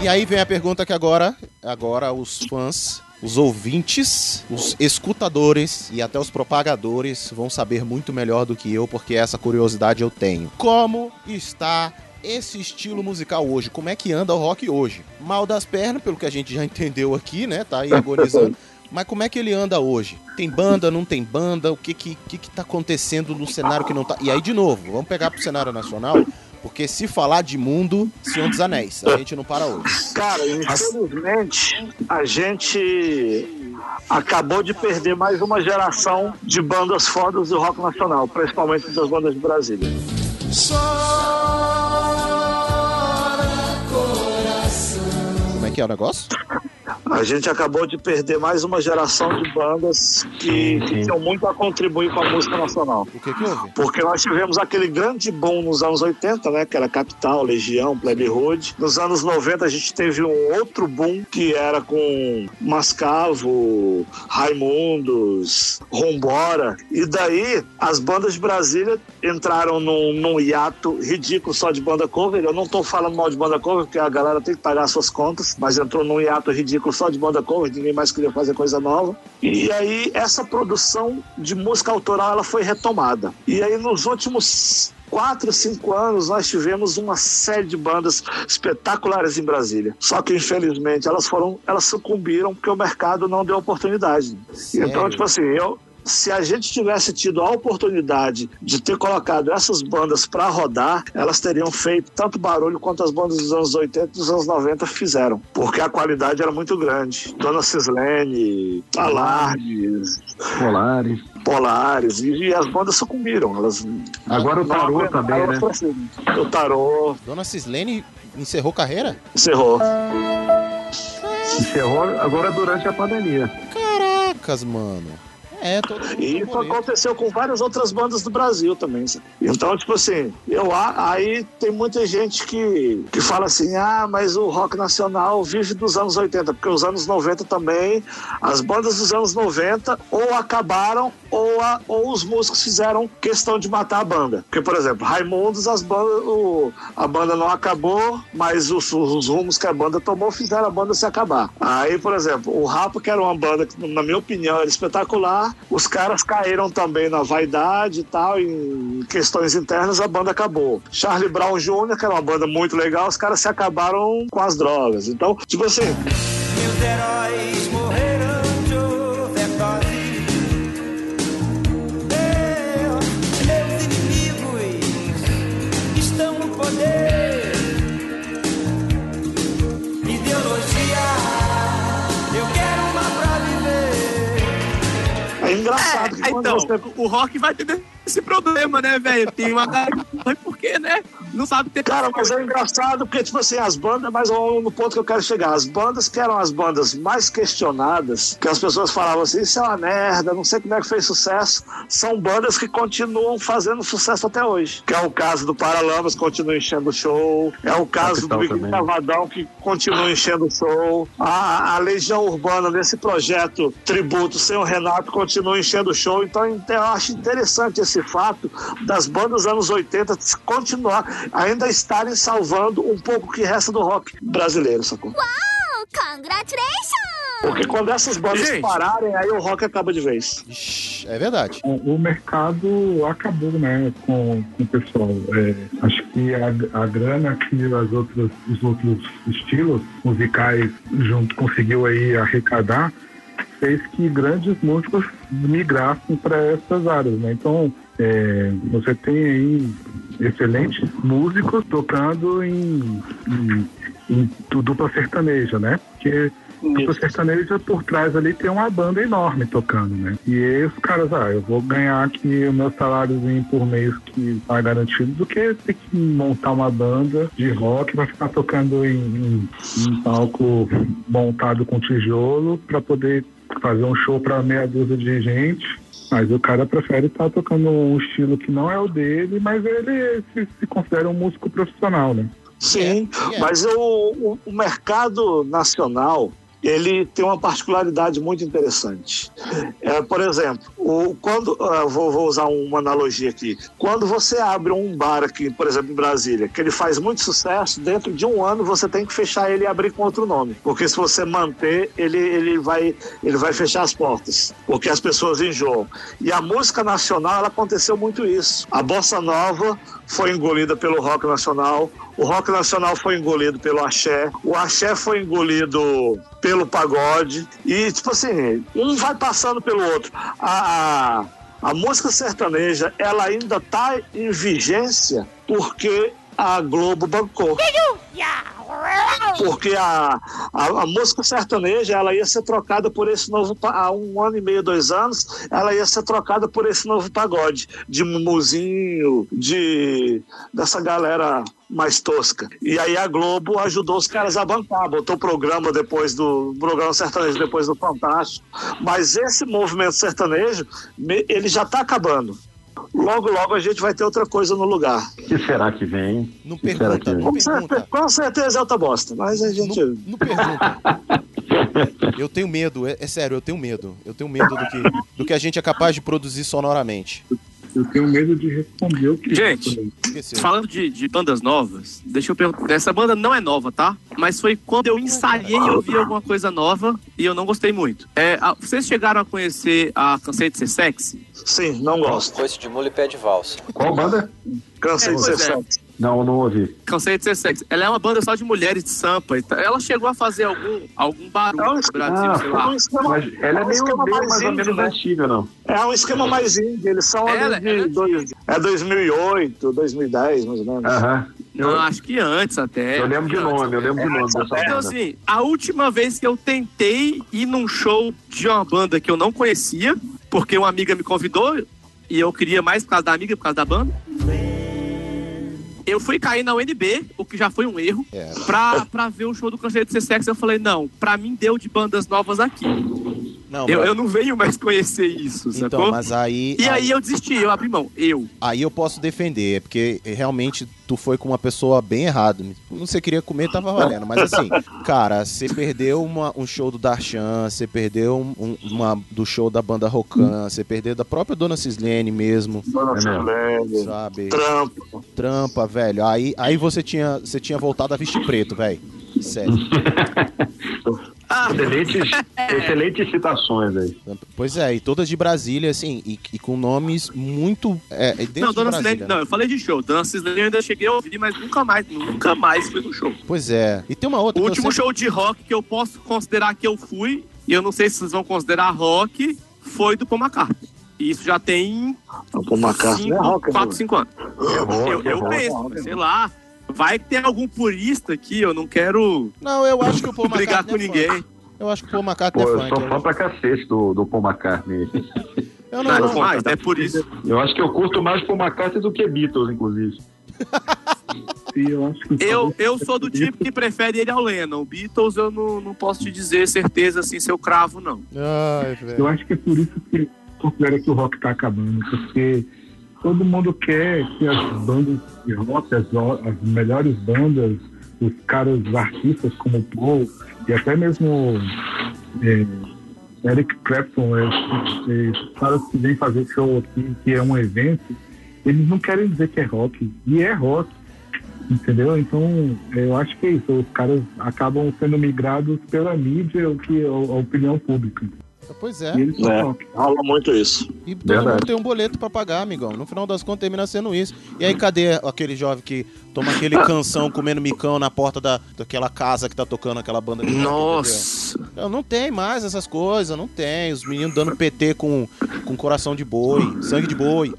E aí vem a pergunta que agora, agora os fãs, os ouvintes, os escutadores e até os propagadores vão saber muito melhor do que eu, porque essa curiosidade eu tenho. Como está esse estilo musical hoje? Como é que anda o rock hoje? Mal das pernas, pelo que a gente já entendeu aqui, né? Tá aí agonizando. *laughs* Mas como é que ele anda hoje? Tem banda, não tem banda? O que que, que que tá acontecendo no cenário que não tá? E aí, de novo, vamos pegar pro cenário nacional, porque se falar de mundo, Senhor dos Anéis, a gente não para hoje. Cara, infelizmente, a gente acabou de perder mais uma geração de bandas fodas do rock nacional, principalmente das bandas de Brasília. Como é que é o negócio? A gente acabou de perder mais uma geração de bandas que, que tinham muito a contribuir com a música nacional. O que que houve? Porque nós tivemos aquele grande boom nos anos 80, né? Que era Capital, Legião, Plebe Hood. Nos anos 90 a gente teve um outro boom que era com Mascavo, Raimundos, Rombora. E daí as bandas de Brasília entraram num, num hiato ridículo só de banda cover. Eu não tô falando mal de banda cover, porque a galera tem que pagar suas contas, mas entrou num hiato ridículo só de banda cover, ninguém mais queria fazer coisa nova. E aí essa produção de música autoral ela foi retomada. E aí nos últimos quatro, cinco anos nós tivemos uma série de bandas espetaculares em Brasília. Só que infelizmente elas foram, elas sucumbiram porque o mercado não deu oportunidade. Então tipo assim, eu se a gente tivesse tido a oportunidade de ter colocado essas bandas para rodar, elas teriam feito tanto barulho quanto as bandas dos anos 80 e dos anos 90 fizeram, porque a qualidade era muito grande. Dona Cislene, Alardes, Polares. Polares, e, e as bandas sucumbiram. Elas Agora o Tarô também, né? O Tarô Dona Cislene encerrou carreira? encerrou. Encerrou agora durante a pandemia. Caracas, mano. É, todo mundo E isso aconteceu com várias outras bandas do Brasil também. sabe? Então, tipo assim, eu aí tem muita gente que, que fala assim: ah, mas o rock nacional vive dos anos 80, porque os anos 90 também, as bandas dos anos 90 ou acabaram ou, a- ou os músicos fizeram questão de matar a banda. Porque, por exemplo, Raimundos, as bandas, o- a banda não acabou, mas os, os rumos que a banda tomou fizeram a banda se acabar. Aí, por exemplo, o Rapa, que era uma banda que, na minha opinião, era espetacular, os caras caíram também na vaidade e tal, em questões internas, a banda acabou. Charlie Brown Jr., que era uma banda muito legal, os caras se acabaram com as drogas. Então, tipo assim, Meus heróis morreram Ah, então, você o rock vai ter esse problema, né, velho? Tem uma galera que não sabe por quê, né? Não sabe ter Cara, mas é engraçado porque, tipo assim, as bandas, mas no ponto que eu quero chegar, as bandas que eram as bandas mais questionadas, que as pessoas falavam assim, isso é uma merda, não sei como é que fez sucesso, são bandas que continuam fazendo sucesso até hoje. Que é o caso do Paralamas, continua enchendo o show, é o caso do Big. Cavadão, que continua enchendo o show, a, a Legião Urbana, nesse projeto tributo sem o Renato, continua enchendo o show, então eu acho interessante esse fato das bandas anos 80 continuar, ainda estarem salvando um pouco que resta do rock brasileiro, sacou? Uau! Congratulations! Porque quando essas bandas Gente. pararem, aí o rock acaba de vez. É verdade. O, o mercado acabou, né, com, com o pessoal. É, acho que a, a grana que as outras, os outros estilos musicais junto conseguiu aí arrecadar fez que grandes músicos migrassem para essas áreas, né? Então, é, você tem aí excelentes músicos tocando em, em, em du- dupla sertaneja, né? Porque dupla sertaneja por trás ali tem uma banda enorme tocando, né? E aí os caras, ah, eu vou ganhar aqui o meu saláriozinho por mês que tá garantido do que ter que montar uma banda de rock pra ficar tocando em, em, em palco montado com tijolo pra poder fazer um show pra meia dúzia de gente. Mas o cara prefere estar tocando um estilo que não é o dele, mas ele se, se considera um músico profissional, né? Sim, mas o, o, o mercado nacional ele tem uma particularidade muito interessante. É, por exemplo, o, quando ah, vou, vou usar uma analogia aqui. Quando você abre um bar aqui, por exemplo, em Brasília, que ele faz muito sucesso, dentro de um ano você tem que fechar ele e abrir com outro nome, porque se você manter ele ele vai ele vai fechar as portas, porque as pessoas enjoam. E a música nacional ela aconteceu muito isso. A bossa nova foi engolida pelo rock nacional, o rock nacional foi engolido pelo axé, o axé foi engolido pelo pagode, e tipo assim, um vai passando pelo outro. A, a, a música sertaneja, ela ainda tá em vigência porque a Globo bancou. Porque a, a, a música sertaneja ela ia ser trocada por esse novo há um ano e meio, dois anos, ela ia ser trocada por esse novo pagode de Mumuzinho, de dessa galera mais tosca. E aí a Globo ajudou os caras a bancar, botou programa depois do programa sertanejo depois do Fantástico. Mas esse movimento sertanejo, ele já está acabando. Logo, logo a gente vai ter outra coisa no lugar. O que será que vem? Não que será que vem? Com, certe- com certeza é outra bosta, mas a gente. Não pergunta. *laughs* Eu tenho medo, é, é sério, eu tenho medo. Eu tenho medo do que, do que a gente é capaz de produzir sonoramente. Eu tenho medo de responder o que. Gente, falando de, de bandas novas, deixa eu perguntar. Essa banda não é nova, tá? Mas foi quando eu ensaiei e ouvi alguma coisa nova e eu não gostei muito. É, a- vocês chegaram a conhecer a Cansei de Ser Sexy? Sim, não gosto. Coice de mula e pé de valsa. Qual banda? Cansei de ser é. sexy. Não, não ouvi. Cansei de Ser Sexy. Ela é uma banda só de mulheres de sampa. e tal. Ela chegou a fazer algum, algum barulho no Brasil, Ah, sei lá. um esquema- Mas ela é um meio, esquema meio mais mais ou indie, menos né? antiga, não. É um esquema mais indie, eles são ali Ela- de dois, é 2008, 2010, mais ou menos. Aham. Não, acho que antes até. Eu lembro de nome, eu lembro de nome dessa Então, assim, a última vez que eu tentei ir num show de uma banda que eu não conhecia, porque uma amiga me convidou e eu queria mais por causa da amiga, por causa da banda. Eu fui cair na UNB, o que já foi um erro, É. pra, pra ver o show do Canseiro de Sexy. Eu falei, não, pra mim deu de bandas novas aqui. Não, eu, mas- eu não venho mais conhecer isso, Então, sacou? mas aí. E aí eu desisti, eu abri mão. Eu. Aí eu posso defender, é porque realmente tu foi com uma pessoa bem errada. Você queria comer, tava valendo. Mas assim, cara, você perdeu uma- um show do Darshan, você perdeu um- um- uma do show da banda Rocan, você perdeu da própria Dona Cislene mesmo. Dona Cislene, sabe? Trampa. Trampa, velho. Aí, aí você, tinha, você tinha voltado a vestir preto, velho. Sério. *laughs* Excelentes, *laughs* excelentes citações aí. Pois é, e todas de Brasília, assim, e, e com nomes muito. É, dentro não, de Dona não, eu falei de show. Dona Cislene eu ainda cheguei a ouvir, mas nunca mais, nunca mais fui no show. Pois é. E tem uma outra. O eu último sempre- show de rock que eu posso considerar que eu fui, e eu não sei se vocês vão considerar rock, foi do Paul McCartney. E isso já tem O Paul McCartney é rock, 4, né? 5 anos. eu é eu rock, penso, sei lá, vai que tem algum purista aqui, eu não quero Não, eu acho que o Paul *laughs* brigar com é fã. ninguém. Eu acho que o Paul McCartney Pô, é eu fã. sou então- fã pra cacete do, do Paul McCartney. *laughs* Eu não, não mais, é por isso. Eu acho que eu curto mais Paul McCartney do que Beatles, inclusive. *laughs* eu, eu, eu sou do tipo que prefere ele ao Lennon. Beatles eu não, não posso te dizer certeza assim, seu cravo, não. Ai, Eu acho que é por isso que considera que o rock tá acabando, porque todo mundo quer que as bandas de rock, as, as melhores bandas, os caras artistas como o Paul e até mesmo é, Eric Clapton, é, é, os caras que vêm fazer show aqui, que é um evento, eles não querem dizer que é rock, e é rock, entendeu? Então, eu acho que é isso, os caras acabam sendo migrados pela mídia, o que a, a opinião pública. Pois é. É, rock. rola muito isso. E todo mundo tem um boleto pra pagar, amigão. No final das contas termina sendo isso. E aí, cadê aquele jovem que toma aquele *laughs* canção comendo micão na porta da, daquela casa que tá tocando aquela banda de rock, Nossa. entendeu? Não tem mais essas coisas, não tem. Os meninos dando PT com, com coração de boi, sangue de boi.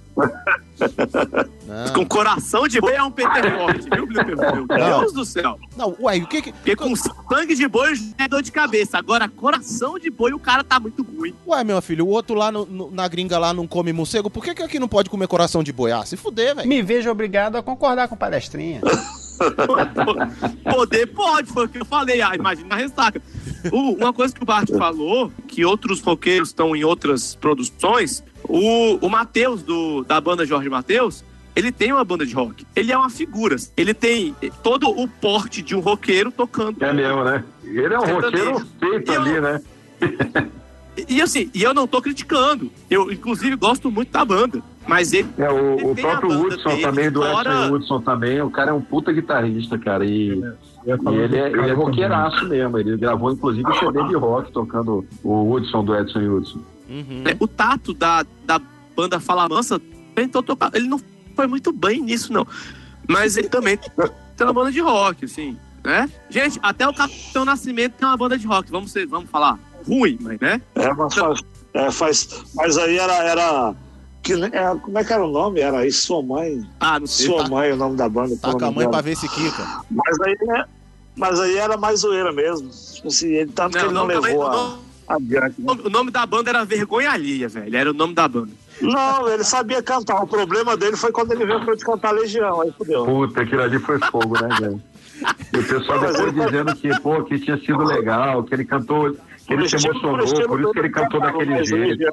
Não. Com coração de boi é um PT forte, viu? Meu. Deus do céu. Não, uai, o que que. Porque com sangue de boi já é dor de cabeça. Agora, coração de boi, o cara tá muito ruim. Ué, meu filho, o outro lá no- no- na gringa lá não come morcego, por que, que aqui não pode comer coração de boi? Ah, se fuder, velho. Me vejo obrigado a concordar com o palestrinha. *laughs* Poder pode, foi o que eu falei. Ah, imagina a ressaca. O- uma coisa que o Bart falou, que outros roqueiros estão em outras produções, o, o Matheus, da banda Jorge Matheus, ele tem uma banda de rock. Ele é uma figura. Ele tem todo o porte de um roqueiro tocando. É mesmo, né? Ele é um roqueiro feito ali, né? *laughs* E, e assim, e eu não tô criticando. Eu, inclusive, gosto muito da banda. Mas ele. É, o, ele o tem a próprio banda Hudson dele, também, do fora- Edson Hudson também, o cara é um puta guitarrista, cara, e, e ele, é, ele é roqueiraço mesmo, ele gravou inclusive CD de rock tocando o Hudson do Edson Hudson. É, O Tato da, da banda Fala Mansa tentou tocar. Ele não foi muito bem nisso, não. Mas ele também tem uma banda de rock, assim, né? Gente, até o Capitão Nascimento tem uma banda de rock. Vamos, ser, vamos falar ruim, mas, né? É, mas faz, é, faz- mas aí era. era que, é, como é que era o nome? Era aí Sua Mãe. Ah, não sei. Sua Mãe, o nome da banda. Tá com a mãe dela. pra ver se quica. Mas aí, é- mas aí era mais zoeira mesmo. Tipo assim, ele, tanto que ele não também- levou o a, nome- adiante. o nome- O nome da banda era Vergonha Alheia, velho. Era o nome da banda. Não, ele sabia cantar. O problema dele foi quando ele veio pra cantar Legião. Aí fudeu. Puta, aquilo ali foi fogo, né, velho? E o pessoal depois dizendo que, pô, que tinha sido legal, que ele cantou, que ele se emocionou, por isso que ele cantou daquele jeito.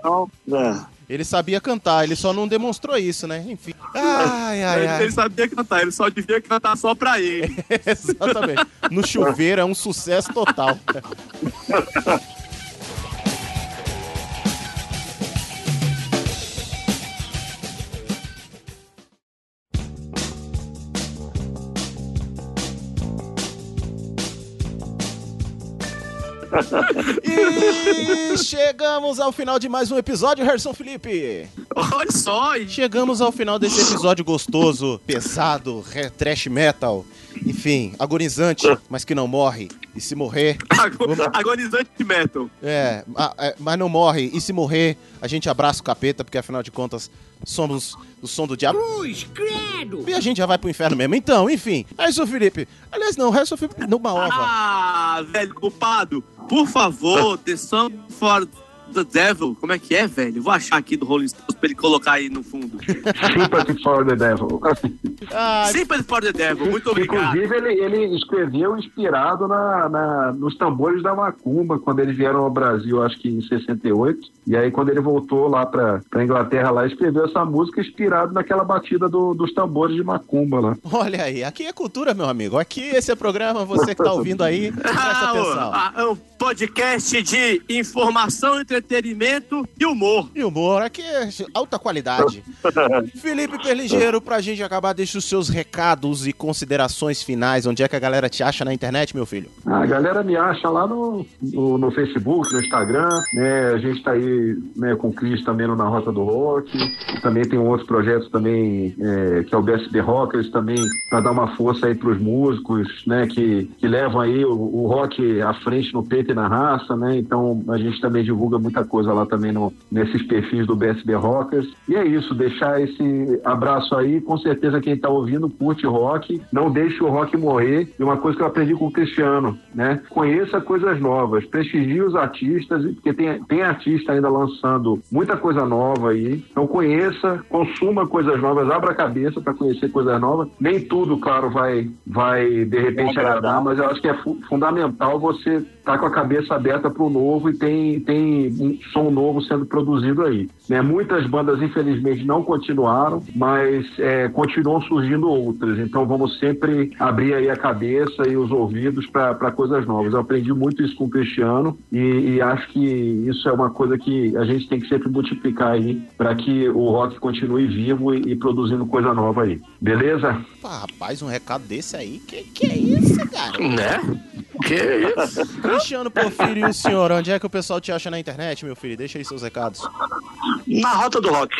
Ele sabia cantar, ele só não demonstrou isso, né? Enfim. Ai, ai, ele, ai. ele sabia cantar, ele só devia cantar só pra ele. *laughs* Exatamente. No chuveiro é um sucesso total. *laughs* *laughs* E chegamos ao final de mais um episódio, Harrison Felipe. Olha só, e Chegamos ao final desse episódio gostoso, pesado, trash metal, enfim, agonizante, mas que não morre. E se morrer, ago- agonizante de metal. é, é, mas não morre. E se morrer, a gente abraça o capeta, porque afinal de contas somos o som do diabo. Cruz, credo! E a gente já vai pro inferno mesmo. Então, enfim, Harrison Felipe. Aliás, não, Harrison Felipe numa ova. Ah, velho, culpado. Por favor, The Song for the Devil. Como é que é, velho? Vou achar aqui do Rolling Stones pra ele colocar aí no fundo. Sympathy for the Devil. Sympathy for the Devil. Muito obrigado. Inclusive, ele, ele escreveu inspirado na, na- nos tambores da Macumba, quando eles vieram ao Brasil, acho que em 68. E aí, quando ele voltou lá pra, pra Inglaterra, lá, escreveu essa música inspirado naquela batida do- dos tambores de Macumba lá. Olha aí, aqui é cultura, meu amigo. Aqui esse é o programa, você que tá ouvindo aí, *laughs* presta Ah, atenção. ah, podcast de informação, entretenimento e humor. E humor, aqui é alta qualidade. *laughs* Felipe Perligeiro, pra gente acabar, deixa os seus recados e considerações finais. Onde é que a galera te acha na internet, meu filho? A galera me acha lá no, no, no Facebook, no Instagram, né? A gente tá aí né, com o Cris também no Na Rota do Rock. Também tem um outro projeto também, é, que é o BSB Rockers, também para dar uma força aí pros músicos, né? Que, que levam aí o, o rock à frente no peito na raça, né? Então a gente também divulga muita coisa lá também no, nesses perfis do BSB Rockers. E é isso, deixar esse abraço aí. Com certeza quem tá ouvindo curte rock, não deixe o rock morrer. E uma coisa que eu aprendi com o Cristiano, né? Conheça coisas novas, prestigie os artistas, porque tem, tem artista ainda lançando muita coisa nova aí. Então conheça, consuma coisas novas, abra a cabeça para conhecer coisas novas. Nem tudo, claro, vai, vai de repente agradar, mas eu acho que é fu- fundamental você estar com a cabeça aberta para o novo e tem, tem um som novo sendo produzido aí. Né? Muitas bandas, infelizmente, não continuaram, mas é, continuam surgindo outras. Então vamos sempre abrir aí a cabeça e os ouvidos para coisas novas. Eu aprendi muito isso com o Cristiano e, e acho que isso é uma coisa que a gente tem que sempre multiplicar aí para que o rock continue vivo e, e produzindo coisa nova aí. Beleza? Pá, rapaz, um recado desse aí, que que é isso, cara? Né? Que isso? Cristiano Porfírio e o senhor, onde é que o pessoal te acha na internet, meu filho? Deixa aí seus recados. Na Rota do Rock.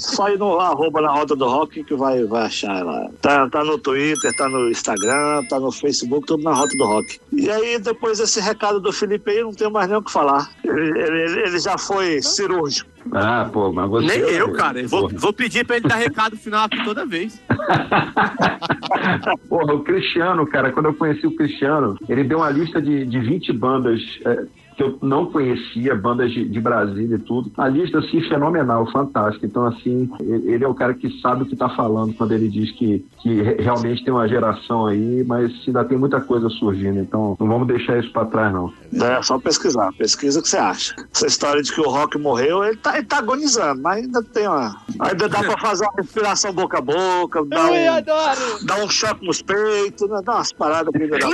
Só ir no arroba na Rota do Rock que vai, vai achar lá. Tá, tá no Twitter, tá no Instagram, tá no Facebook, tudo na Rota do Rock. E aí, depois desse recado do Felipe aí, não tenho mais nem o que falar. Ele, ele- ele já foi cirúrgico. Ah, pô, mas você. Nem eu, cara. Eu vou, vou pedir pra ele dar recado final aqui toda vez. *laughs* Porra, o Cristiano, cara, quando eu conheci o Cristiano, ele deu uma lista de, de 20 bandas é, que eu não conhecia, bandas de, de Brasília e tudo. A lista, assim, fenomenal, fantástica. Então, assim, ele, é o cara que sabe o que tá falando quando ele diz que, que re- realmente tem uma geração aí, mas ainda tem muita coisa surgindo. Então, não vamos deixar isso pra trás, não. É só pesquisar. Pesquisa o que você acha. Essa história de que o rock morreu, ele tá, ele tá agonizando, mas ainda tem uma. Ainda dá pra fazer uma respiração boca a boca, dar Eu um, adoro! dar um choque nos peitos, né? Dá umas paradas dá.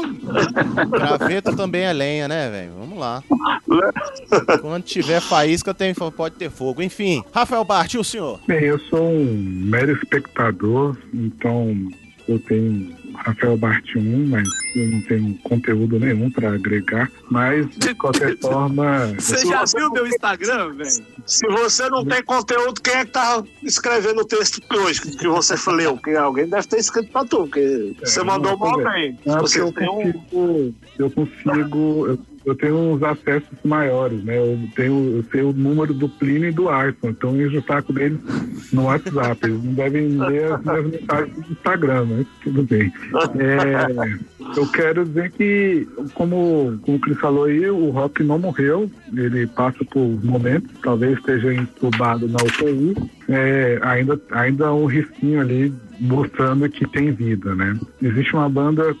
*laughs* Graveto também é lenha, né, velho? Vamos lá. *laughs* Quando tiver faísca, tem, pode ter fogo. Enfim, Rafael Bart, e o senhor? Bem, eu sou um mero espectador, então eu tenho Rafael Bart 1, mas eu não tenho conteúdo nenhum para agregar. Mas, de qualquer *laughs* forma. Você já viu meu Instagram, velho? Se você não tem conteúdo, quem é que tá escrevendo o texto hoje que você *laughs* leu? Que alguém deve ter escrito pra tu, porque você mandou mal bem. Você eu tem um. consigo, eu consigo, eu, eu tenho uns acessos maiores, né? Eu tenho, eu sei o número do Plínio e do Arson, então eu encho o saco deles no WhatsApp. Eles não devem ler as minhas mensagens do Instagram, mas tudo bem. É, eu quero dizer que, como, como o Cris falou aí, o rock não morreu, ele passa por momentos, talvez esteja entubado na UTI, é, ainda, ainda há um risquinho ali mostrando que tem vida, né? Existe uma banda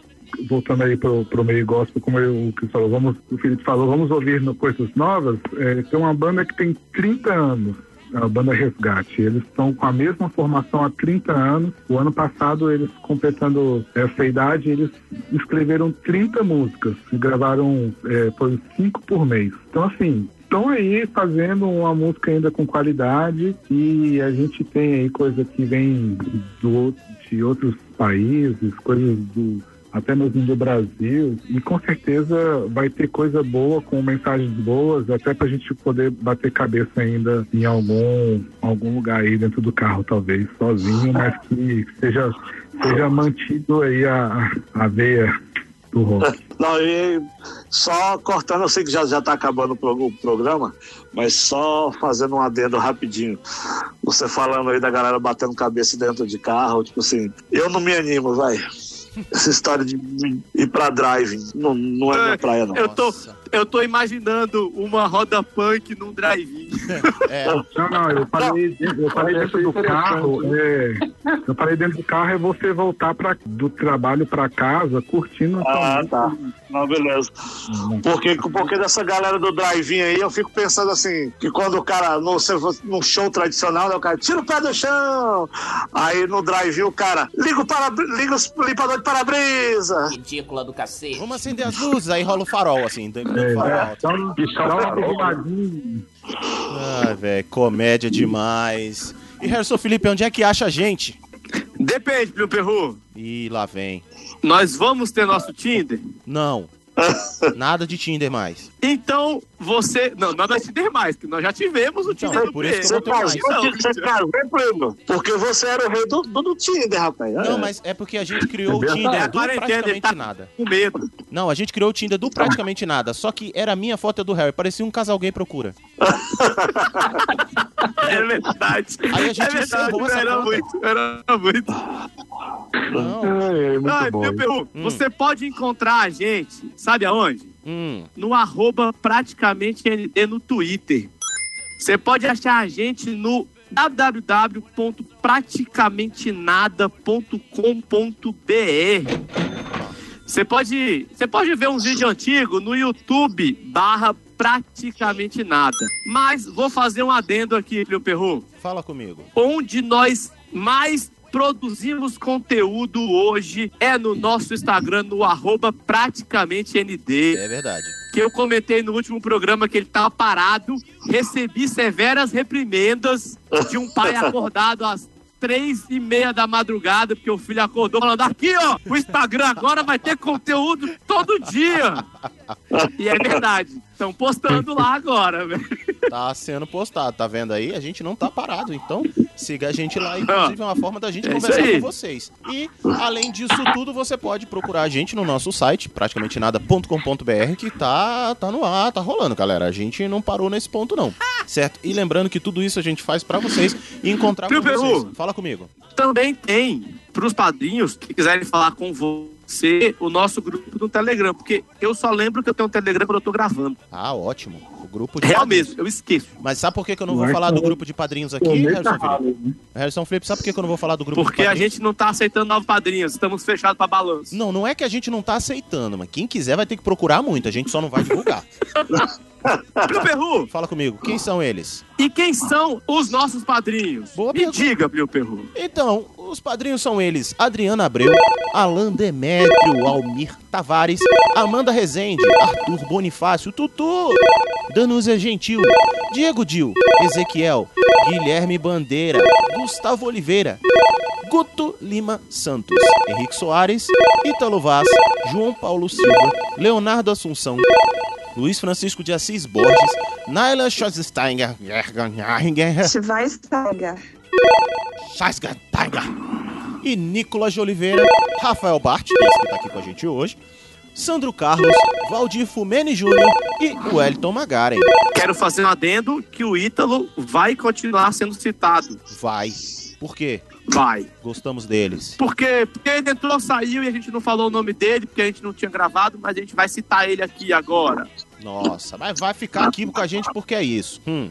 voltando aí pro, pro meio gospel, como eu, o Cris falou, vamos, o Felipe falou, vamos ouvir no coisas novas. É, tem uma banda que tem 30 anos, a banda Resgate. Eles estão com a mesma formação há 30 anos. O ano passado, eles completando essa idade, eles escreveram 30 músicas e gravaram é, foi cinco por mês. Então, assim, estão aí fazendo uma música ainda com qualidade e a gente tem aí coisa que vem do, de outros países, coisas do até mesmo do Brasil, e com certeza vai ter coisa boa, com mensagens boas, até pra gente poder bater cabeça ainda em algum, algum lugar aí dentro do carro, talvez, sozinho, mas que seja, seja mantido aí a, a veia do rock. Não, e só cortando, eu sei que já, já tá acabando o programa, mas só fazendo um adendo rapidinho. Você falando aí da galera batendo cabeça dentro de carro, tipo assim, eu não me animo, vai. Essa história de ir pra driving não, não é minha praia, não. Eu tô, eu tô imaginando uma roda punk num drive-in. *laughs* É. Não, não, eu falei, eu falei dentro do carro, é, eu falei dentro do carro é você voltar pra, do trabalho pra casa curtindo Ah, sua tá. Não, beleza. Porque, porque dessa galera do drive-in aí, eu fico pensando assim, que quando o cara, fosse num show tradicional, né, o cara tira o pé do chão. Aí no drive-in o cara liga o, para, liga o limpador de para-brisa. Ridícula do cacete. Vamos acender as luzes, aí rola o farol, assim. Tem É, é, um- dá uma buziladinha. Ai, velho, comédia demais. E Harrison Felipe, onde é que acha a gente? Depende, meu perru. Ih, lá vem. Nós vamos ter nosso Tinder? Não. Nada de Tinder mais. Então, você. Não, nada de Tinder mais, que nós já tivemos o Tinder do por isso que eu Você não casou, você casou, primo? Porque você era o rei do, do, do Tinder, rapaz. Não, mas é porque a gente criou o É Tinder verdade. do ele praticamente tá nada. com medo. Não, a gente criou o Tinder do praticamente nada. Só que era a minha foto e do Harry. Parecia um casal gay procura. *laughs* É verdade. Aí a gente é verdade, era muito, era muito. Não. É, muito Ai, bom. meu Peru, você pode encontrar a gente, sabe aonde? Hum. No arroba praticamente ND no Twitter. Você pode achar a gente no www.praticamentenada.com.br. Você pode, você pode ver uns vídeos antigos no YouTube barra praticamente nada. Mas vou fazer um adendo aqui, Plio Perru. Fala comigo. Onde nós mais produzimos conteúdo hoje é no nosso Instagram, no arroba praticamente ND. É verdade. Que eu comentei no último programa que ele tava parado. Recebi severas reprimendas de um pai *laughs* acordado às três e meia da madrugada, porque o filho acordou falando, aqui ó, o Instagram agora vai ter conteúdo todo dia. E é verdade. Estão postando lá agora, velho. Tá sendo postado, tá vendo aí? A gente não tá parado. Então, siga a gente lá. Inclusive, é uma forma da gente É conversar com vocês. E, além disso tudo, você pode procurar a gente no nosso site, praticamente nada.com.br, que tá, tá no ar, tá rolando, galera. A gente não parou nesse ponto, não. Certo? E lembrando que tudo isso a gente faz pra vocês e encontrar com Peru? vocês. Fala comigo. Também tem, pros padrinhos que quiserem falar com você, o nosso grupo no Telegram. Porque eu só lembro que eu tenho um Telegram quando eu tô gravando. Ah, ótimo. O grupo de Real padrinhos. mesmo, eu esqueço. Mas sabe por que, que eu não vou Mas falar do grupo de padrinhos aqui, Harrison Felipe? Harrison Felipe, sabe por que, que eu não vou falar do grupo Porque de a gente não tá aceitando novos padrinhos, estamos fechados pra balanço. Não, não é que a gente não tá aceitando, mas quem quiser vai ter que procurar muito, a gente só não vai divulgar. *laughs* Plio Perru, Fala comigo, quem são eles? e quem são os nossos padrinhos? Boa Me pergunta. diga, Plio Perru. Então, os padrinhos são eles: Adriana Abreu, Alan Demétrio, Almir Tavares, Amanda Rezende, Arthur Bonifácio, Tutu, Danúzia Gentil, Diego Dil, Ezequiel, Guilherme Bandeira, Gustavo Oliveira, Guto Lima Santos, Henrique Soares, Ítalo Vaz, João Paulo Silva, Leonardo Assunção, Luiz Francisco de Assis Borges, Naila Schwarzensteiner, *laughs* Schweinsteiger. Schwarzensteiner e Nicolas de Oliveira, Rafael Bart, esse que tá aqui com a gente hoje, Sandro Carlos, Valdir Fumene Júnior e Wellington Magaren. Quero fazer um adendo que o Ítalo vai continuar sendo citado. Vai. Por quê? Vai. Gostamos deles. Porque, porque ele entrou, saiu e a gente não falou o nome dele, porque a gente não tinha gravado, mas a gente vai citar ele aqui agora. Nossa, mas vai ficar aqui com a gente porque é isso. Hum.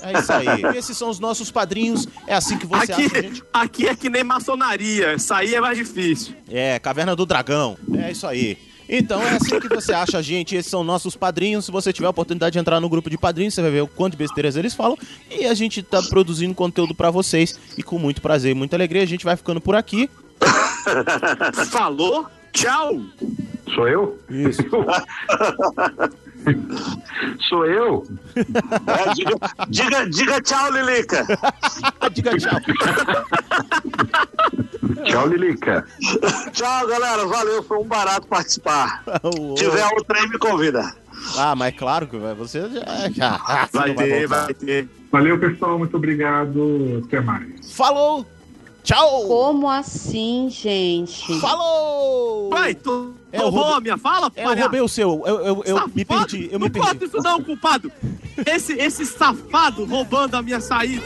É isso aí. *laughs* Esses são os nossos padrinhos. É assim que você Aqui, acha, gente? aqui é que nem maçonaria, sair é mais difícil. É, Caverna do Dragão. É isso aí. Então é assim que você acha a gente. Esses são nossos padrinhos. Se você tiver a oportunidade de entrar no grupo de padrinhos, você vai ver o quanto de besteiras eles falam. E a gente tá produzindo conteúdo pra vocês. E com muito prazer e muita alegria, a gente vai ficando por aqui. *laughs* Falou, tchau. Sou eu? Isso. *laughs* Sou eu? *laughs* É, diga, diga, diga tchau, Lilica. Diga tchau. *laughs* Tchau, Lilica. Tchau, galera. Valeu, foi um barato participar. *laughs* Se tiver outro aí, me convida. Ah, mas claro que vai. Você já. já Vai ter, voltar. vai ter. Valeu, pessoal. Muito obrigado. Até mais. Falou! Tchau! Como assim, gente? Falou! Vai, tu É, roubou roubei- a minha fala, É, eu roubei o seu. Eu, eu, eu me perdi. Eu me não perdi. pode isso não, culpado. Esse, esse safado roubando a minha saída.